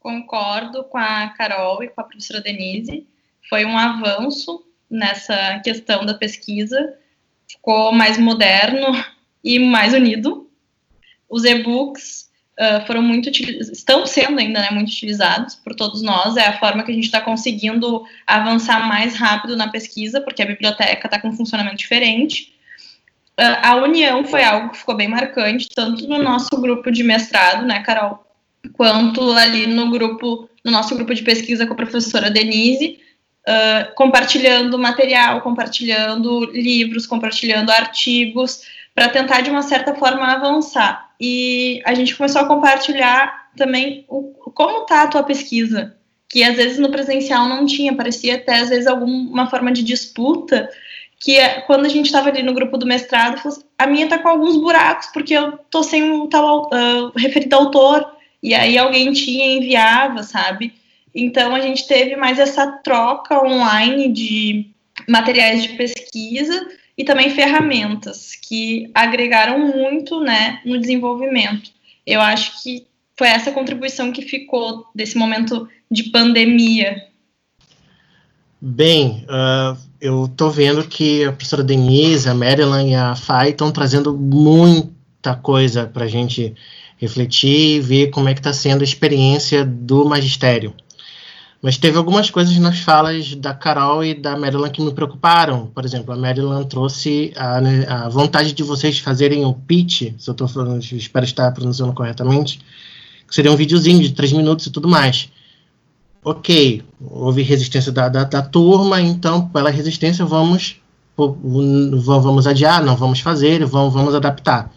Concordo com a Carol e com a professora Denise. Foi um avanço nessa questão da pesquisa, ficou mais moderno [laughs] e mais unido. Os e-books uh, foram muito estão sendo ainda né, muito utilizados por todos nós. É a forma que a gente está conseguindo avançar mais rápido na pesquisa, porque a biblioteca está com um funcionamento diferente a união foi algo que ficou bem marcante, tanto no nosso grupo de mestrado, né, Carol, quanto ali no grupo, no nosso grupo de pesquisa com a professora Denise, uh, compartilhando material, compartilhando livros, compartilhando artigos, para tentar de uma certa forma avançar. E a gente começou a compartilhar também o, como está a tua pesquisa, que às vezes no presencial não tinha, parecia até às vezes alguma forma de disputa, que é, quando a gente estava ali no grupo do mestrado, assim, a minha tá com alguns buracos, porque eu tô sem o tal uh, referido autor, e aí alguém tinha enviava, sabe? Então a gente teve mais essa troca online de materiais de pesquisa e também ferramentas que agregaram muito, né, no desenvolvimento. Eu acho que foi essa contribuição que ficou desse momento de pandemia. Bem, uh, eu tô vendo que a professora Denise, a Marilyn e a Fai estão trazendo muita coisa para a gente refletir e ver como é que está sendo a experiência do magistério. Mas teve algumas coisas nas falas da Carol e da Marilyn que me preocuparam. Por exemplo, a Marilyn trouxe a, né, a vontade de vocês fazerem um pitch, se eu estou falando, espero estar pronunciando corretamente, que seria um videozinho de três minutos e tudo mais ok, houve resistência da, da, da, turma, então pela resistência vamos vamos adiar, não vamos fazer, vamos, vamos adaptar.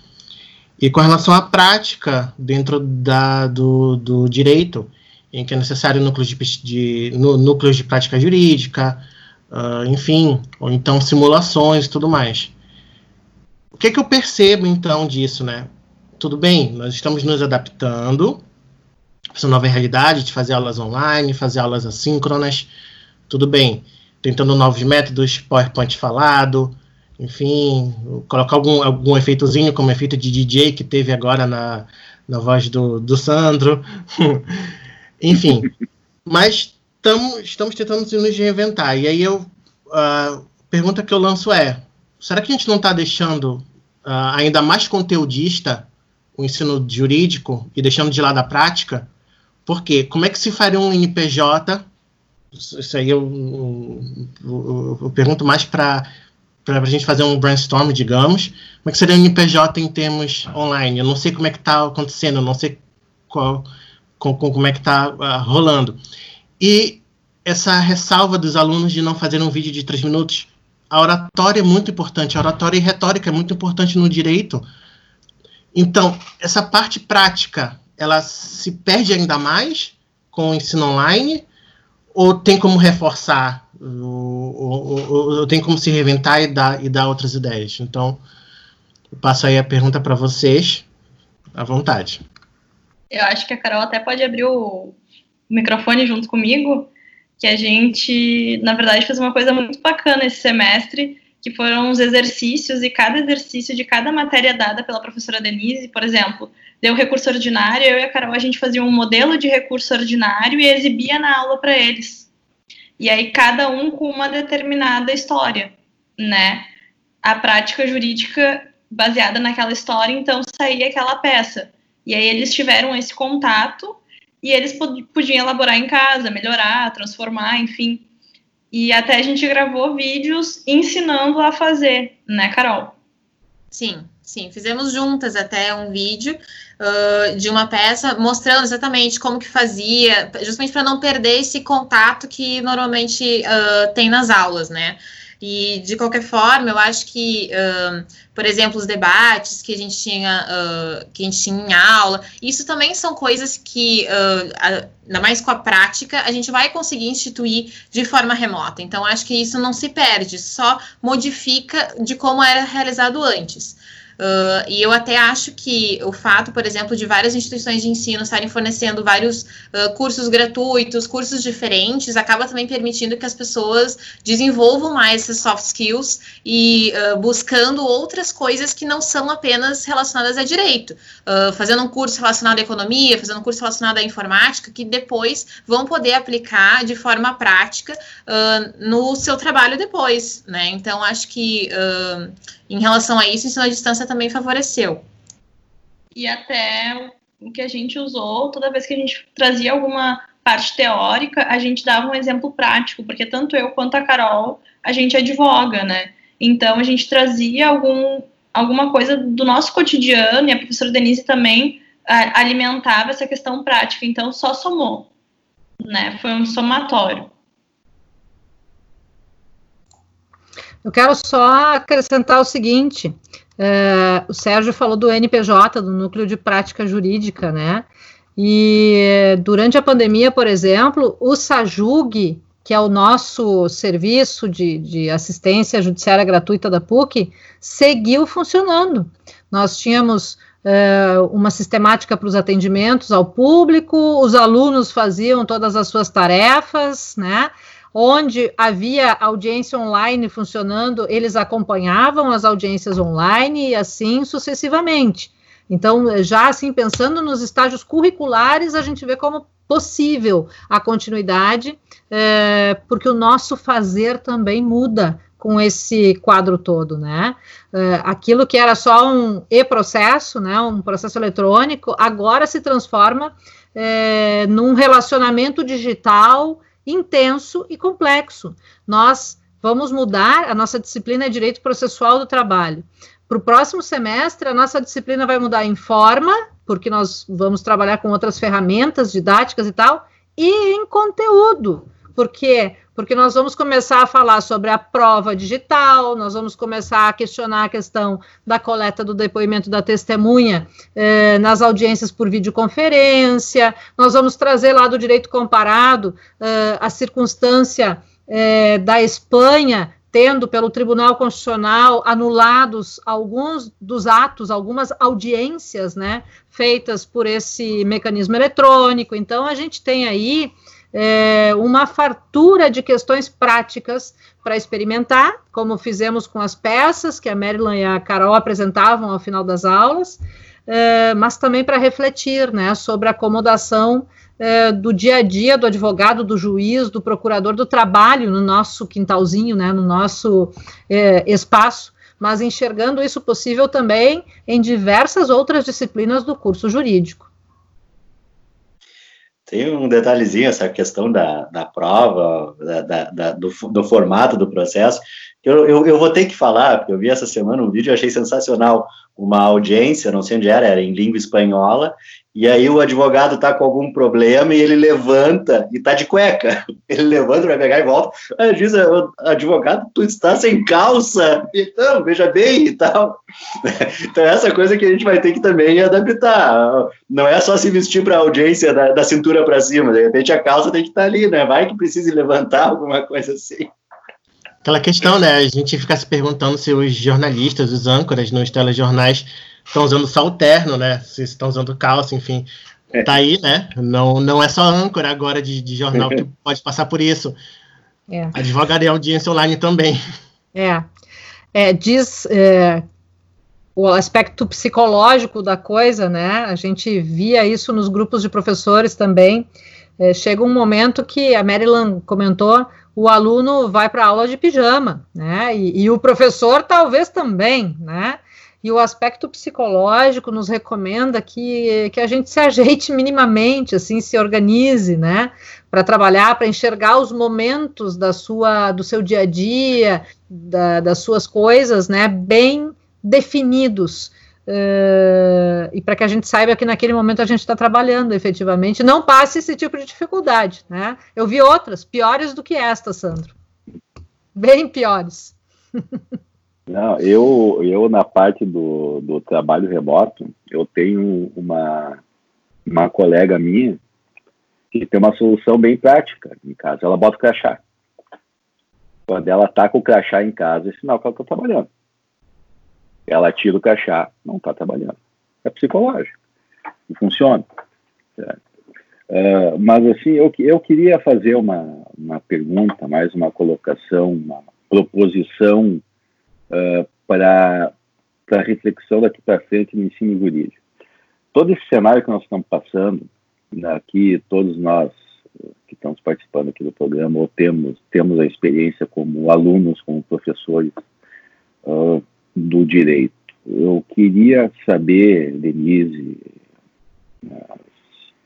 E com relação à prática dentro da, do, do direito, em que é necessário núcleos de, de núcleos de prática jurídica, uh, enfim, ou então simulações e tudo mais. O que, que eu percebo então disso, né? Tudo bem, nós estamos nos adaptando, essa nova realidade de fazer aulas online, fazer aulas assíncronas, tudo bem. Tentando novos métodos, PowerPoint falado, enfim, colocar algum, algum efeitozinho, como efeito de DJ que teve agora na, na voz do, do Sandro. [laughs] enfim, mas tamo, estamos tentando nos reinventar. E aí eu, a pergunta que eu lanço é, será que a gente não está deixando uh, ainda mais conteudista o ensino jurídico e deixando de lado a prática? Porque como é que se faria um NPJ? Isso aí eu, eu, eu pergunto mais para para a gente fazer um brainstorm, digamos. Como é que seria um NPJ em termos online? Eu não sei como é que está acontecendo, eu não sei qual, com, com, como é que está uh, ah, rolando. E essa ressalva dos alunos de não fazer um vídeo de três minutos, a oratória é muito importante, a oratória e retórica é muito importante no direito, Então, essa parte prática, ela se perde ainda mais com o ensino online? Ou tem como reforçar? Ou, ou, ou tem como se reinventar e dar, e dar outras ideias? Então, eu passo aí a pergunta para vocês, à vontade. Eu acho que a Carol até pode abrir o microfone junto comigo, que a gente, na verdade, fez uma coisa muito bacana esse semestre, que foram os exercícios, e cada exercício de cada matéria dada pela professora Denise, por exemplo, deu recurso ordinário, eu e a Carol, a gente fazia um modelo de recurso ordinário e exibia na aula para eles. E aí, cada um com uma determinada história, né? A prática jurídica baseada naquela história, então saía aquela peça. E aí eles tiveram esse contato e eles podiam elaborar em casa, melhorar, transformar, enfim. E até a gente gravou vídeos ensinando a fazer, né, Carol? Sim, sim. Fizemos juntas até um vídeo uh, de uma peça mostrando exatamente como que fazia, justamente para não perder esse contato que normalmente uh, tem nas aulas, né? E, de qualquer forma, eu acho que, uh, por exemplo, os debates que a gente tinha, uh, que a gente tinha em aula, isso também são coisas que, uh, ainda mais com a prática, a gente vai conseguir instituir de forma remota. Então, acho que isso não se perde, só modifica de como era realizado antes. Uh, e eu até acho que o fato, por exemplo, de várias instituições de ensino estarem fornecendo vários uh, cursos gratuitos, cursos diferentes, acaba também permitindo que as pessoas desenvolvam mais esses soft skills e uh, buscando outras coisas que não são apenas relacionadas a direito. fazendo um curso relacionado à economia, fazendo um curso relacionado à informática, que depois vão poder aplicar de forma prática no seu trabalho depois, né? Então, acho que em relação a isso, o ensino à distância também favoreceu. E até o que a gente usou, toda vez que a gente trazia alguma parte teórica, a gente dava um exemplo prático, porque tanto eu quanto a Carol, a gente advoga, né? Então a gente trazia algum, alguma coisa do nosso cotidiano, e a professora Denise também a, alimentava essa questão prática, então só somou, né? Foi um somatório. Eu quero só acrescentar o seguinte: é, o Sérgio falou do NPJ, do Núcleo de Prática Jurídica, né? E durante a pandemia, por exemplo, o SAJUG, que é o nosso serviço de, de assistência judiciária gratuita da PUC, seguiu funcionando. Nós tínhamos é, uma sistemática para os atendimentos ao público, os alunos faziam todas as suas tarefas, né? Onde havia audiência online funcionando, eles acompanhavam as audiências online e assim sucessivamente. Então, já assim, pensando nos estágios curriculares, a gente vê como possível a continuidade, é, porque o nosso fazer também muda com esse quadro todo, né? É, aquilo que era só um e-processo, né, um processo eletrônico, agora se transforma é, num relacionamento digital intenso e complexo. Nós vamos mudar, a nossa disciplina é Direito Processual do Trabalho. Para o próximo semestre, a nossa disciplina vai mudar em forma, porque nós vamos trabalhar com outras ferramentas didáticas e tal, e em conteúdo. Por quê? Porque nós vamos começar a falar sobre a prova digital, nós vamos começar a questionar a questão da coleta do depoimento da testemunha eh, nas audiências por videoconferência, nós vamos trazer lá do direito comparado eh, a circunstância eh, da Espanha tendo pelo Tribunal Constitucional anulados alguns dos atos, algumas audiências, né, feitas por esse mecanismo eletrônico. Então a gente tem aí é, uma fartura de questões práticas para experimentar, como fizemos com as peças que a Marilyn e a Carol apresentavam ao final das aulas, é, mas também para refletir né, sobre a acomodação é, do dia a dia do advogado, do juiz, do procurador do trabalho no nosso quintalzinho, né, no nosso é, espaço, mas enxergando isso possível também em diversas outras disciplinas do curso jurídico. Tem um detalhezinho, essa questão da, da prova, da, da, da do, do, formato do processo, eu, eu, eu, vou ter que falar, porque eu vi essa semana um vídeo e achei sensacional. Uma audiência, não sei onde era, era em língua espanhola, e aí o advogado tá com algum problema e ele levanta e tá de cueca. [laughs] Ele levanta, vai pegar e volta. Aí diz, advogado, tu está sem calça. Então, veja bem e tal. [laughs] Então, essa coisa que a gente vai ter que também adaptar. Não é só se vestir para audiência da, da cintura para cima. De repente a calça tem que estar tá ali, né? Vai que precise levantar alguma coisa assim. Aquela questão, né? A gente fica se perguntando se os jornalistas, os âncoras nos telejornais estão usando só o terno, né? Se estão usando calça, enfim. É. Tá aí, né? Não, não é só âncora agora de, de jornal que [laughs] pode passar por isso. É. Advogado e audiência online também. É. é diz é, o aspecto psicológico da coisa, né? A gente via isso nos grupos de professores também. É, chega um momento que a Maryland comentou, o aluno vai para aula de pijama, né? E, e, o professor talvez também, né? E o aspecto psicológico nos recomenda que, que a gente se ajeite [laughs] minimamente, assim, se organize, né? Para trabalhar, para enxergar os momentos da sua, do seu dia a dia, da, das suas coisas, né? Bem definidos. Uh, e para que a gente saiba que naquele momento a gente está trabalhando efetivamente, não passe esse tipo de dificuldade, né? Eu vi outras piores do que esta, Sandro, bem piores. [laughs] Não, eu, eu na parte do, do trabalho remoto, eu tenho uma, uma colega minha que tem uma solução bem prática em casa. Ela bota o crachá. Quando ela tá com o crachá em casa, é sinal que ela está trabalhando. Ela tira o crachá, não está trabalhando. É psicológico. E funciona. Uh, mas assim, eu, eu queria fazer uma, uma pergunta, mais uma colocação, uma proposição uh, para a reflexão daqui para frente no ensino jurídico. Todo esse cenário que nós estamos passando, aqui todos nós que estamos participando aqui do programa ou temos temos a experiência como alunos, como professores uh, do direito. Eu queria saber, Denise, nas,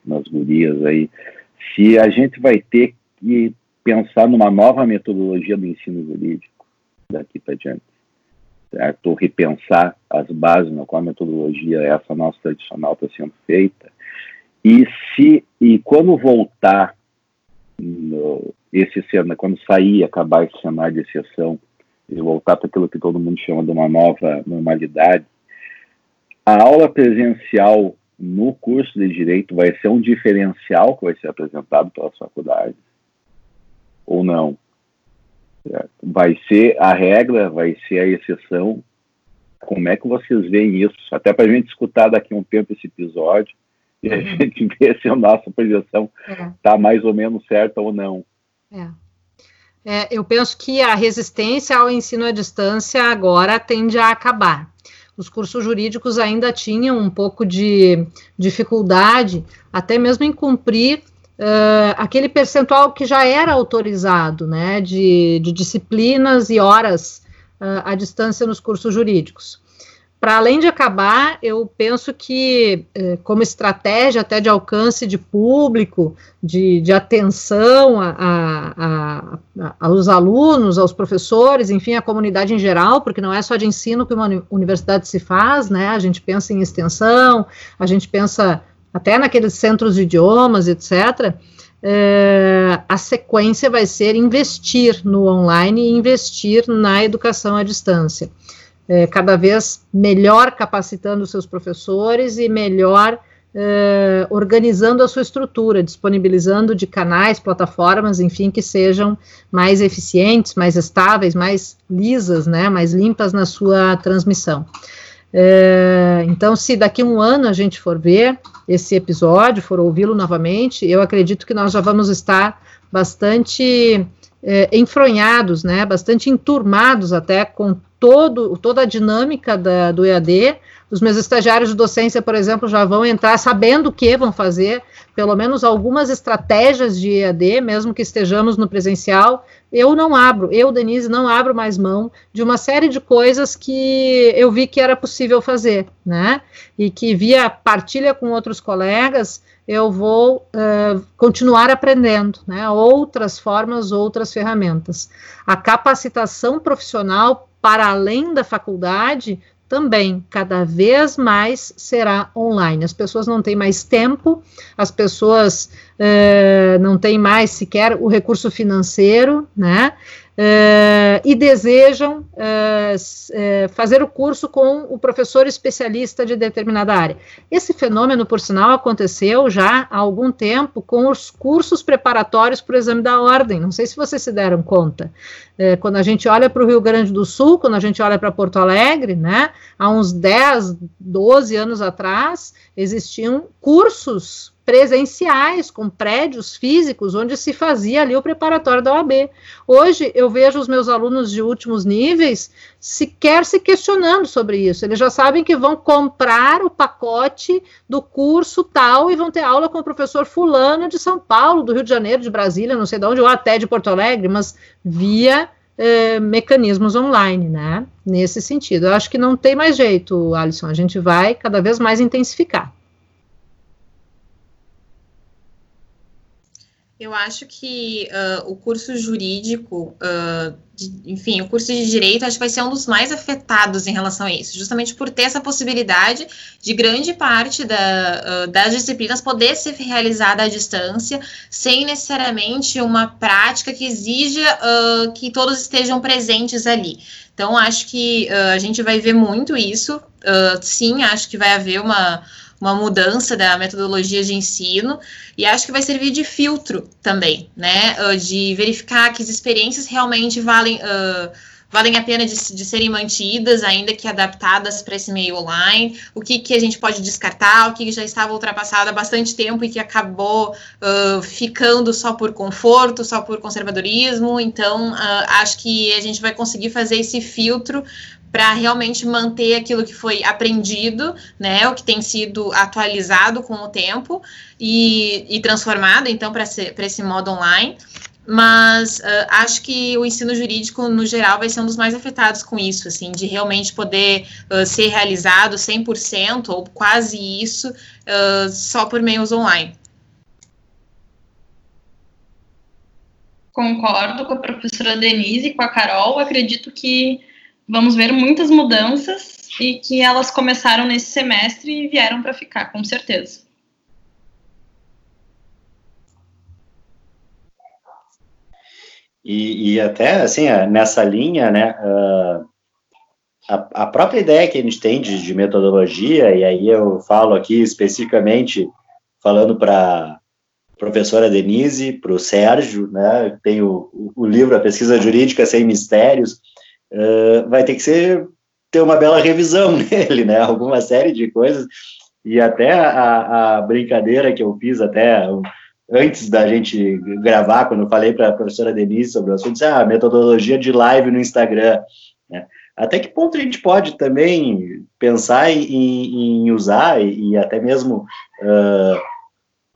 nas gurias aí, se a gente vai ter que pensar numa nova metodologia do ensino jurídico daqui para diante certo? repensar as bases na qual a metodologia essa nossa tradicional está sendo feita. E se e quando voltar no, esse cenário, quando sair, acabar esse cenário de exceção e voltar para aquilo que todo mundo chama de uma nova normalidade, a aula presencial no curso de direito vai ser um diferencial que vai ser apresentado pelas faculdades ou não? Vai ser a regra, vai ser a exceção. Como é que vocês veem isso? Até para a gente escutar daqui a um tempo esse episódio e a uhum. gente [laughs] ver se a nossa projeção está é. mais ou menos certa ou não. É. É, eu penso que a resistência ao ensino à distância agora tende a acabar. Os cursos jurídicos ainda tinham um pouco de dificuldade, até mesmo em cumprir uh, aquele percentual que já era autorizado, né, de, de disciplinas e horas uh, à distância nos cursos jurídicos. Para além de acabar, eu penso que, uh, como estratégia até de alcance de público, de, de atenção a, a, a, aos alunos, aos professores, enfim, à comunidade em geral, porque não é só de ensino que uma universidade se faz, né? A gente pensa em extensão, a gente pensa até naqueles centros de idiomas, etc., é, a sequência vai ser investir no online e investir na educação à distância. É, cada vez melhor capacitando seus professores e melhor é, organizando a sua estrutura, disponibilizando de canais, plataformas, enfim, que sejam mais eficientes, mais estáveis, mais lisas, né, mais limpas na sua transmissão. É, então, se daqui um ano a gente for ver esse episódio, for ouvi-lo novamente, eu acredito que nós já vamos estar bastante é, enfronhados, né, bastante enturmados até com todo, toda a dinâmica da, do EAD. Os meus estagiários de docência, por exemplo, já vão entrar sabendo o que vão fazer, pelo menos algumas estratégias de EAD, mesmo que estejamos no presencial, eu não abro, eu, Denise, não abro mais mão de uma série de coisas que eu vi que era possível fazer, né? E que via partilha com outros colegas, eu vou uh, continuar aprendendo, né? Outras formas, outras ferramentas. A capacitação profissional para além da faculdade também cada vez mais será online. As pessoas não têm mais tempo, as pessoas uh, não têm mais sequer o recurso financeiro, né? Uh, e desejam uh, uh, fazer o curso com o professor especialista de determinada área. Esse fenômeno, por sinal, aconteceu já há algum tempo com os cursos preparatórios para o exame da ordem. Não sei se vocês se deram conta. quando a gente olha para o Rio Grande do Sul, quando a gente olha para Porto Alegre, né, há uns 10, 12 anos atrás, existiam cursos presenciais, com prédios físicos, onde se fazia ali o preparatório da OAB. Hoje, eu vejo os meus alunos de últimos níveis sequer se questionando sobre isso. Eles já sabem que vão comprar o pacote do curso tal e vão ter aula com o professor Fulano de São Paulo, do Rio de Janeiro, de Brasília, não sei de onde, ou até de Porto Alegre, mas via eh, mecanismos online, né? Nesse sentido. Eu acho que não tem mais jeito, Alisson. A gente vai cada vez mais intensificar. Eu acho que uh, o curso jurídico, uh, de, enfim, o curso de direito, acho que vai ser um dos mais afetados em relação a isso, justamente por ter essa possibilidade de grande parte da, uh, das disciplinas poder ser realizada à distância, sem necessariamente uma prática que exija que todos estejam presentes ali. Então, acho que a gente vai ver muito isso. sim, acho que vai haver uma uma mudança da metodologia de ensino e acho que vai servir de filtro também, né, uh, de verificar que as experiências realmente valem uh, valem a pena de, de, serem mantidas, ainda que adaptadas para esse meio online, o que, que a gente pode descartar, o que já estava ultrapassado há bastante tempo e que acabou uh, ficando só por conforto, só por conservadorismo, então uh, acho que a gente vai conseguir fazer esse filtro para realmente manter aquilo que foi aprendido, né, o que tem sido atualizado com o tempo e, e transformado, então, para esse modo online. Mas uh, acho que o ensino jurídico, no geral, vai ser um dos mais afetados com isso, assim, de realmente poder uh, ser realizado 100% ou quase isso uh, só por meios online. Concordo com a professora Denise e com a Carol. Acredito que vamos ver muitas mudanças e que elas começaram nesse semestre e vieram para ficar, com certeza. E, e até, assim, nessa linha, né, uh, a, a, própria ideia que a gente tem de, de, metodologia, e aí eu falo aqui especificamente, falando para professora Denise, para o Sérgio, né, tem o, o livro A Pesquisa Jurídica Sem Mistérios, uh, vai ter que ser ter uma bela revisão [laughs] nele, né? Alguma série de coisas e até a, a brincadeira que eu fiz até antes da gente gravar, quando eu falei para a professora Denise sobre o assunto, disse, ah, metodologia de live no Instagram, né? Até que ponto a gente pode também pensar em, em usar e, e, até mesmo uh,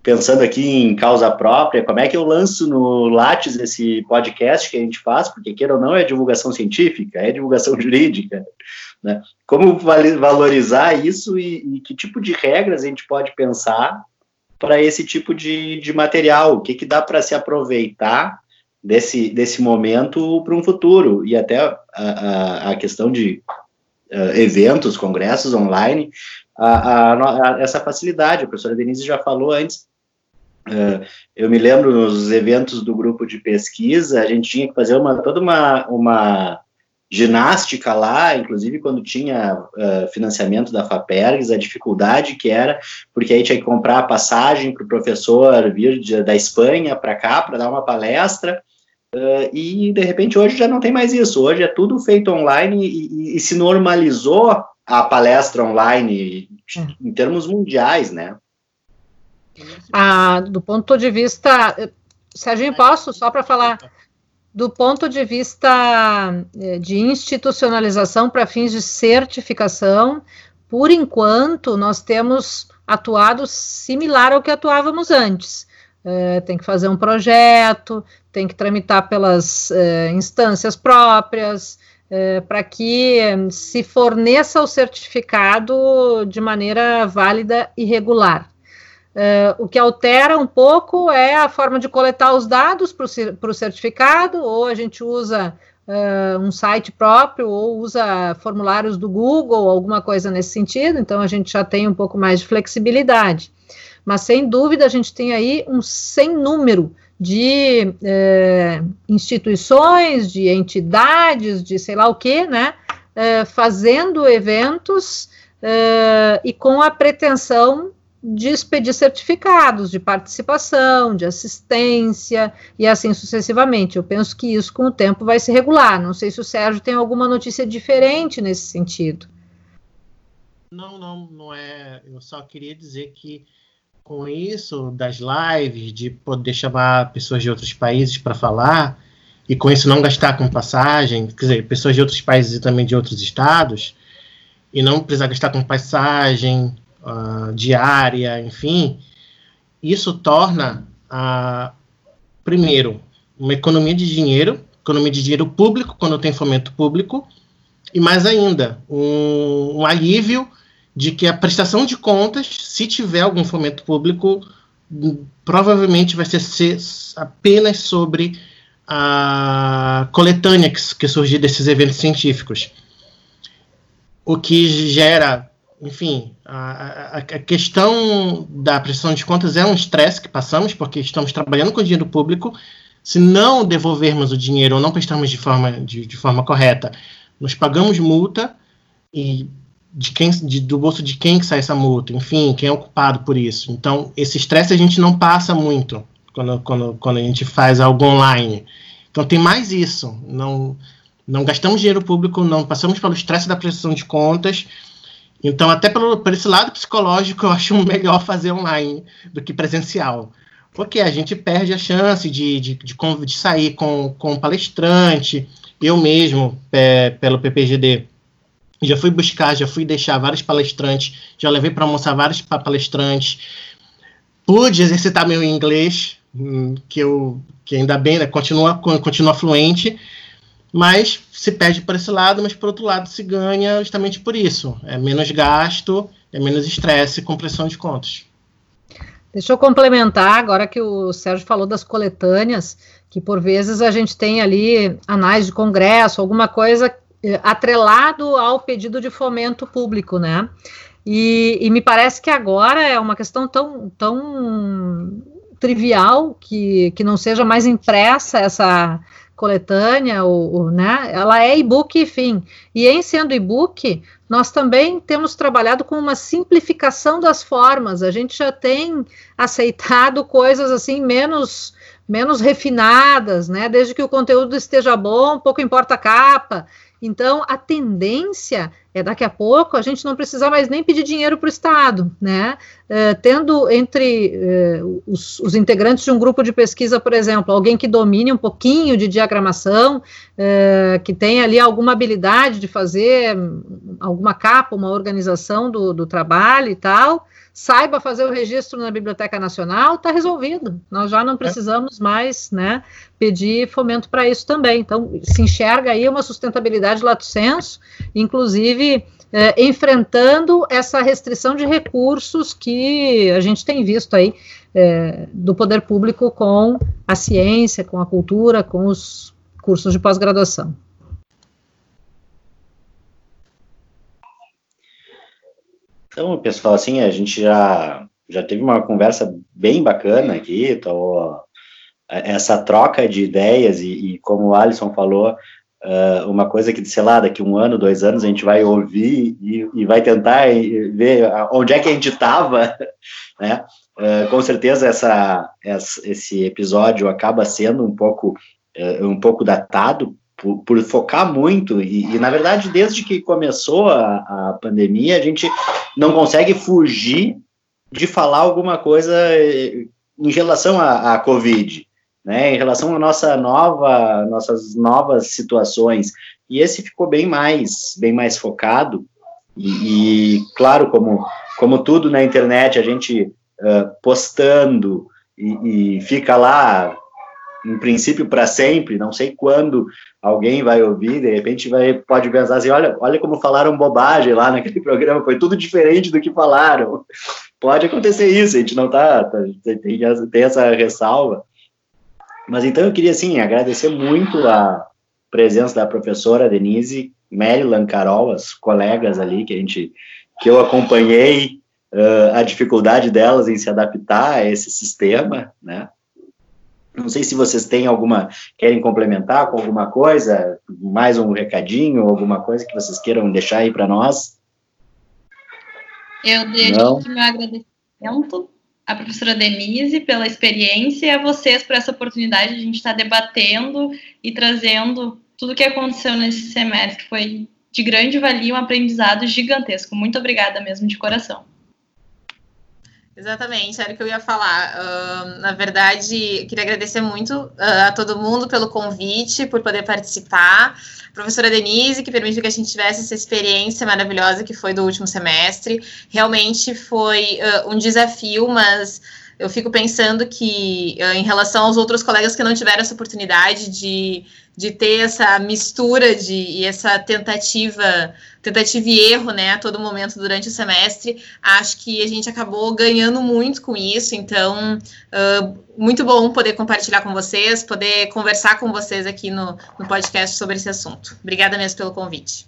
pensando aqui em causa própria, como é que eu lanço no Lattes esse podcast que a gente faz, porque queira ou não é divulgação científica, é divulgação [laughs] jurídica, né? Como valorizar isso e, e que tipo de regras a gente pode pensar para esse tipo de, de material, o que, que dá para se aproveitar desse, desse momento para um futuro, e até a, a, a questão de uh, eventos, congressos online, a, a, essa facilidade, a professora Denise já falou antes, eu me lembro nos eventos do grupo de pesquisa, a gente tinha que fazer uma, toda uma, uma ginástica lá, inclusive quando tinha uh, financiamento da FAPERGS, a dificuldade que era, porque aí tinha que comprar a passagem para o professor vir de, da Espanha para cá para dar uma palestra, uh, e de repente hoje já não tem mais isso, hoje é tudo feito online e, e, e se normalizou a palestra online em termos mundiais, né? Ah, do ponto de vista. Serginho, posso? Só para falar. Do ponto de vista eh, de institucionalização para fins de certificação, por enquanto, nós temos atuado similar ao que atuávamos antes. É, tem que fazer um projeto, tem que tramitar pelas é, instâncias próprias, é, para que se forneça o certificado de maneira válida e regular. Uh, o que altera um pouco é a forma de coletar os dados para o certificado, ou a gente usa uh, um site próprio ou usa formulários do Google, alguma coisa nesse sentido, então a gente já tem um pouco mais de flexibilidade. Mas sem dúvida a gente tem aí um sem número de eh, instituições, de entidades, de sei lá o que, né, fazendo eventos e com a pretensão de expedir certificados de participação, de assistência e assim sucessivamente. Eu penso que isso com o tempo vai se regular. Não sei se o Sérgio tem alguma notícia diferente nesse sentido. Não, não, não é. Eu só queria dizer que com isso das lives, de poder chamar pessoas de outros países para falar, e com isso não gastar com passagem, quer dizer, pessoas de outros países e também de outros estados, e não precisar gastar com passagem, uh, diária, enfim, isso torna, uh, primeiro, uma economia de dinheiro, economia de dinheiro público, quando tem fomento público, e mais ainda, um, um alívio de que a prestação de contas, se tiver algum fomento público, provavelmente vai ser, ser apenas sobre a coletânea que, que surgir desses eventos científicos. O que gera enfim, a, a, a, questão da prestação de contas é um estresse que passamos, porque estamos trabalhando com dinheiro público. Se não devolvermos o dinheiro ou não prestarmos de forma, de, de forma correta, nós pagamos multa e de quem, de, do bolso de quem que sai essa multa, enfim, quem é ocupado por isso. Então, esse estresse a gente não passa muito quando, quando, quando a gente faz algo online. Então, tem mais isso. Não, não gastamos dinheiro público, não passamos pelo estresse da prestação de contas então, até pelo, por esse lado psicológico, eu acho melhor fazer online do que presencial. Porque a gente perde a chance de, de, de, de sair com, com palestrante. Eu mesmo, é, pelo PPGD, já fui buscar, já fui deixar vários palestrantes, já levei para almoçar vários palestrantes. Pude exercitar meu inglês, hum, que eu que ainda bem, né, continua, continua fluente, mas se perde por esse lado, mas por outro lado se ganha justamente por isso. É menos gasto, é menos estresse com pressão de contas. Deixa eu complementar, agora que o Sérgio falou das coletâneas, que por vezes a gente tem ali anais de congresso, alguma coisa eh, atrelado ao pedido de fomento público, né? E, e, me parece que agora é uma questão tão, tão trivial que, que não seja mais impressa essa, coletânea, ou, né, ela é e-book, enfim. E em sendo e-book, nós também temos trabalhado com uma simplificação das formas. A gente já tem aceitado coisas assim menos menos refinadas, né? Desde que o conteúdo esteja bom, pouco importa a capa. Então, a tendência é daqui a pouco a gente não precisar mais nem pedir dinheiro para o Estado, né? Uh, tendo entre uh, os, os, integrantes de um grupo de pesquisa, por exemplo, alguém que domine um pouquinho de diagramação, uh, que tenha ali alguma habilidade de fazer alguma capa, uma organização do, do trabalho e tal, saiba fazer o registro na Biblioteca Nacional, está resolvido. Nós já não é. precisamos mais né, pedir fomento para isso também. Então, se enxerga aí uma sustentabilidade lato senso, inclusive é, enfrentando essa restrição de recursos que a gente tem visto aí é, do poder público com a ciência, com a cultura, com os cursos de pós-graduação. Então, pessoal, assim, a gente já, já teve uma conversa bem bacana aqui, então, essa troca de ideias e, e como o Alisson falou, uh, uma coisa que, sei lá, daqui um ano, dois anos, a gente vai ouvir e, e vai tentar ver onde é que a gente estava, [laughs] né? Uh, com certeza essa, essa, esse episódio acaba sendo um pouco, uh, um pouco datado, por, por focar muito, e, e, na verdade, desde que começou a, a pandemia, a gente não consegue fugir de falar alguma coisa eh, em relação à, Covid, né, em relação à nossa nova, nossas novas situações, e esse ficou bem mais, bem mais focado, e, e claro, como, como tudo na internet, a gente uh, postando e, e fica lá em princípio para sempre, não sei quando alguém vai ouvir, de repente vai, pode pensar assim, olha, olha como falaram bobagem lá naquele [laughs] programa, foi tudo diferente do que falaram. Pode acontecer isso, a gente não tá, tá tem, tem essa ressalva. Mas então eu queria, assim, agradecer muito a, presença da professora Denise, Maryland, Carol, as colegas ali que a gente que eu acompanhei uh, a dificuldade delas em se adaptar a esse sistema, né? Não sei se vocês têm alguma, querem complementar com alguma coisa, mais um recadinho, alguma coisa que vocês queiram deixar aí para nós. Eu deixo Não. aqui meu agradecimento à professora Denise pela experiência e a vocês por essa oportunidade de a gente estar debatendo e trazendo tudo o que aconteceu nesse semestre. Foi de grande valia, um aprendizado gigantesco. Muito obrigada mesmo, de coração. Exatamente, era o que eu ia falar. Uh, na verdade, queria agradecer muito uh, a todo mundo pelo convite, por poder participar. A professora Denise, que permitiu que a gente tivesse essa experiência maravilhosa que foi do último semestre. Realmente foi uh, um desafio, mas eu fico pensando que, em relação aos outros colegas que não tiveram essa oportunidade de de ter essa mistura de e essa tentativa, tentativa e erro, né, a todo momento durante o semestre. Acho que a gente acabou ganhando muito com isso. Então, uh, muito bom poder compartilhar com vocês, poder conversar com vocês aqui no, no podcast sobre esse assunto. Obrigada mesmo pelo convite.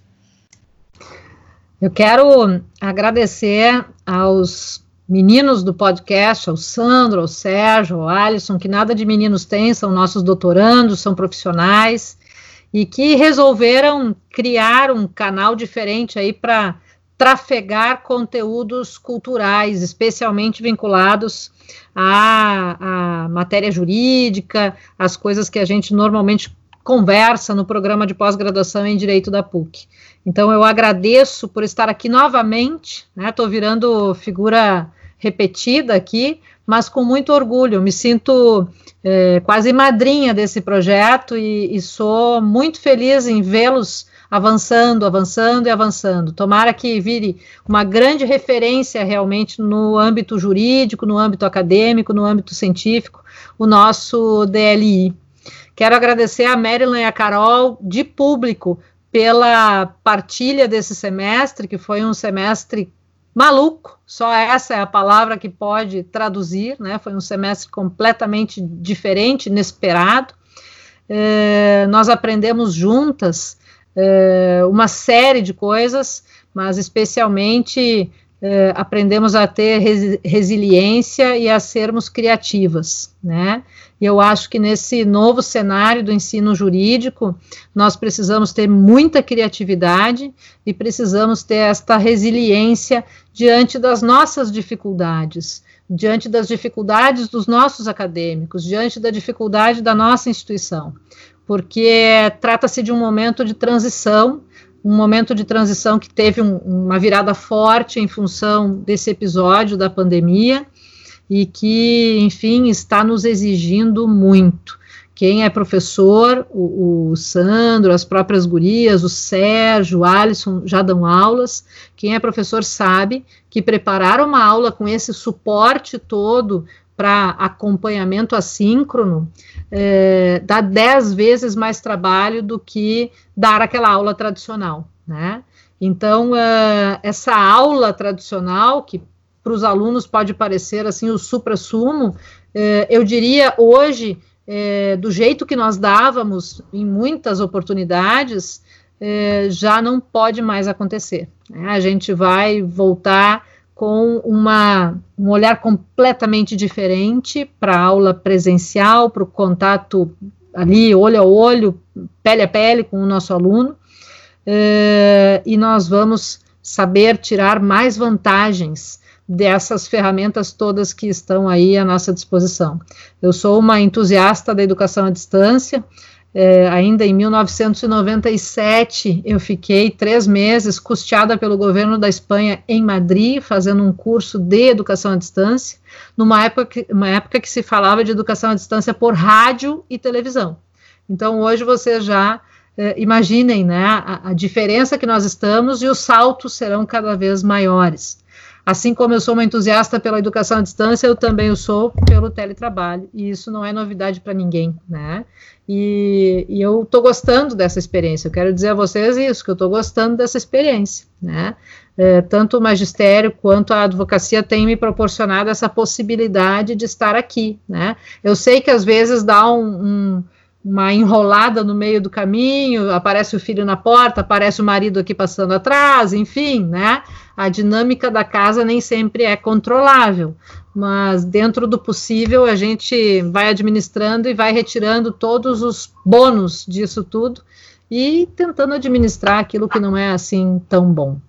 Eu quero agradecer aos meninos do podcast, ao Sandro, ao Sérgio, ao Alisson, que nada de meninos tem, são nossos doutorandos, são profissionais, e que resolveram criar um canal diferente aí para trafegar conteúdos culturais, especialmente vinculados à, à matéria jurídica, às coisas que a gente normalmente conversa no programa de pós-graduação em Direito da PUC. Então, eu agradeço por estar aqui novamente, estou né, virando figura repetida aqui, mas com muito orgulho. Me sinto é, quase madrinha desse projeto e, e sou muito feliz em vê-los avançando, avançando e avançando. Tomara que vire uma grande referência realmente no âmbito jurídico, no âmbito acadêmico, no âmbito científico, o nosso DLI. Quero agradecer a Marilyn e a Carol de público pela partilha desse semestre, que foi um semestre maluco, só essa é a palavra que pode traduzir, né? Foi um semestre completamente diferente, inesperado. É, nós aprendemos juntas é, uma série de coisas, mas especialmente é, aprendemos a ter res, resiliência e a sermos criativas, né? E eu acho que nesse novo cenário do ensino jurídico, nós precisamos ter muita criatividade e precisamos ter esta resiliência diante das nossas dificuldades, diante das dificuldades dos nossos acadêmicos, diante da dificuldade da nossa instituição, porque trata-se de um momento de transição, um momento de transição que teve um, uma virada forte em função desse episódio da pandemia e que, enfim, está nos exigindo muito. Quem é professor, o, o, Sandro, as próprias gurias, o Sérgio, o Alisson já dão aulas. Quem é professor sabe que preparar uma aula com esse suporte todo para acompanhamento assíncrono é, dá dez vezes mais trabalho do que dar aquela aula tradicional, né? Então, uh, essa aula tradicional, que para os alunos pode parecer assim o supra-sumo, eh, eu diria hoje, eh, do jeito que nós dávamos em muitas oportunidades, eh, já não pode mais acontecer. Né? A gente vai voltar com uma, um olhar completamente diferente para a aula presencial, para o contato ali, olho a olho, pele a pele com o nosso aluno, e nós vamos saber tirar mais vantagens dessas ferramentas todas que estão aí à nossa disposição. Eu sou uma entusiasta da educação à distância. É, ainda em 1997, eu fiquei três meses custeada pelo governo da Espanha em Madrid, fazendo um curso de educação à distância, numa época que, uma época que se falava de educação à distância por rádio e televisão. Então, hoje vocês já é, imaginem né, a, a diferença que nós estamos e os saltos serão cada vez maiores. Assim como eu sou uma entusiasta pela educação à distância, eu também o sou pelo teletrabalho, e isso não é novidade para ninguém, né? E, e eu estou gostando dessa experiência, eu quero dizer a vocês isso, que eu estou gostando dessa experiência, né? É, tanto o magistério quanto a advocacia têm me proporcionado essa possibilidade de estar aqui, né? Eu sei que às vezes dá um, um uma enrolada no meio do caminho, aparece o filho na porta, aparece o marido aqui passando atrás, enfim, né? A dinâmica da casa nem sempre é controlável, mas dentro do possível a gente vai administrando e vai retirando todos os bônus disso tudo e tentando administrar aquilo que não é assim tão bom.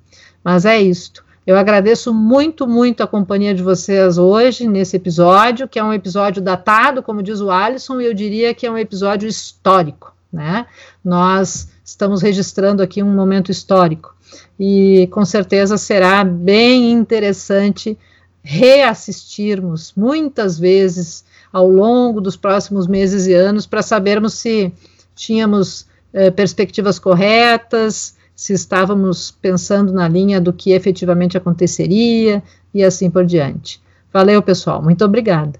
Mas é isto. Eu agradeço muito, muito a companhia de vocês hoje, nesse episódio, que é um episódio datado, como diz o Alisson, e eu diria que é um episódio histórico, né? Nós estamos registrando aqui um momento histórico, e com certeza será bem interessante reassistirmos muitas vezes ao longo dos próximos meses e anos para sabermos se tínhamos eh, perspectivas corretas, se estávamos pensando na linha do que efetivamente aconteceria e assim por diante. Valeu, pessoal. Muito obrigada.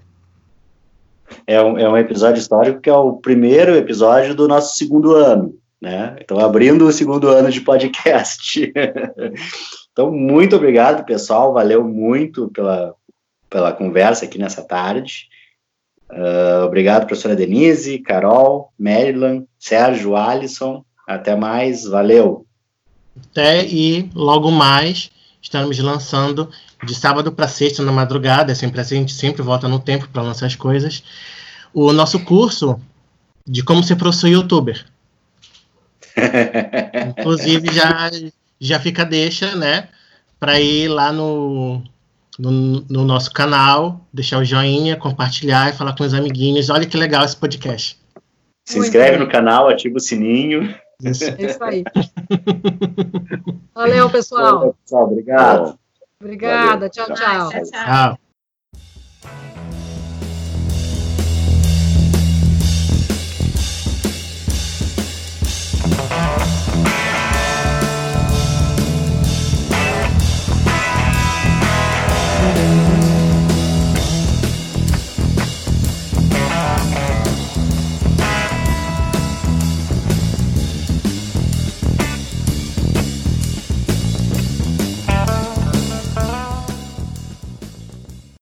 É um, é um episódio histórico que é o primeiro episódio do nosso segundo ano, né? Então, abrindo o segundo ano de podcast. [laughs] então, muito obrigado, pessoal. Valeu muito pela, pela conversa aqui nessa tarde. Uh, obrigado, professora Denise, Carol, Maryland, Sérgio, Alisson. Até mais. Valeu. Até e logo mais estamos lançando de sábado para sexta na madrugada, é sempre assim, a gente sempre volta no tempo para lançar as coisas. O nosso curso de como ser professor youtuber. [laughs] Inclusive já já fica deixa, né, para ir lá no, no, no nosso canal, deixar o joinha, compartilhar e falar com os amiguinhos. Olha que legal esse podcast. Se inscreve no canal, ativa o sininho. Isso. É isso aí. Valeu, pessoal. pessoal obrigado. Obrigada. tchau. tchau. tchau. tchau.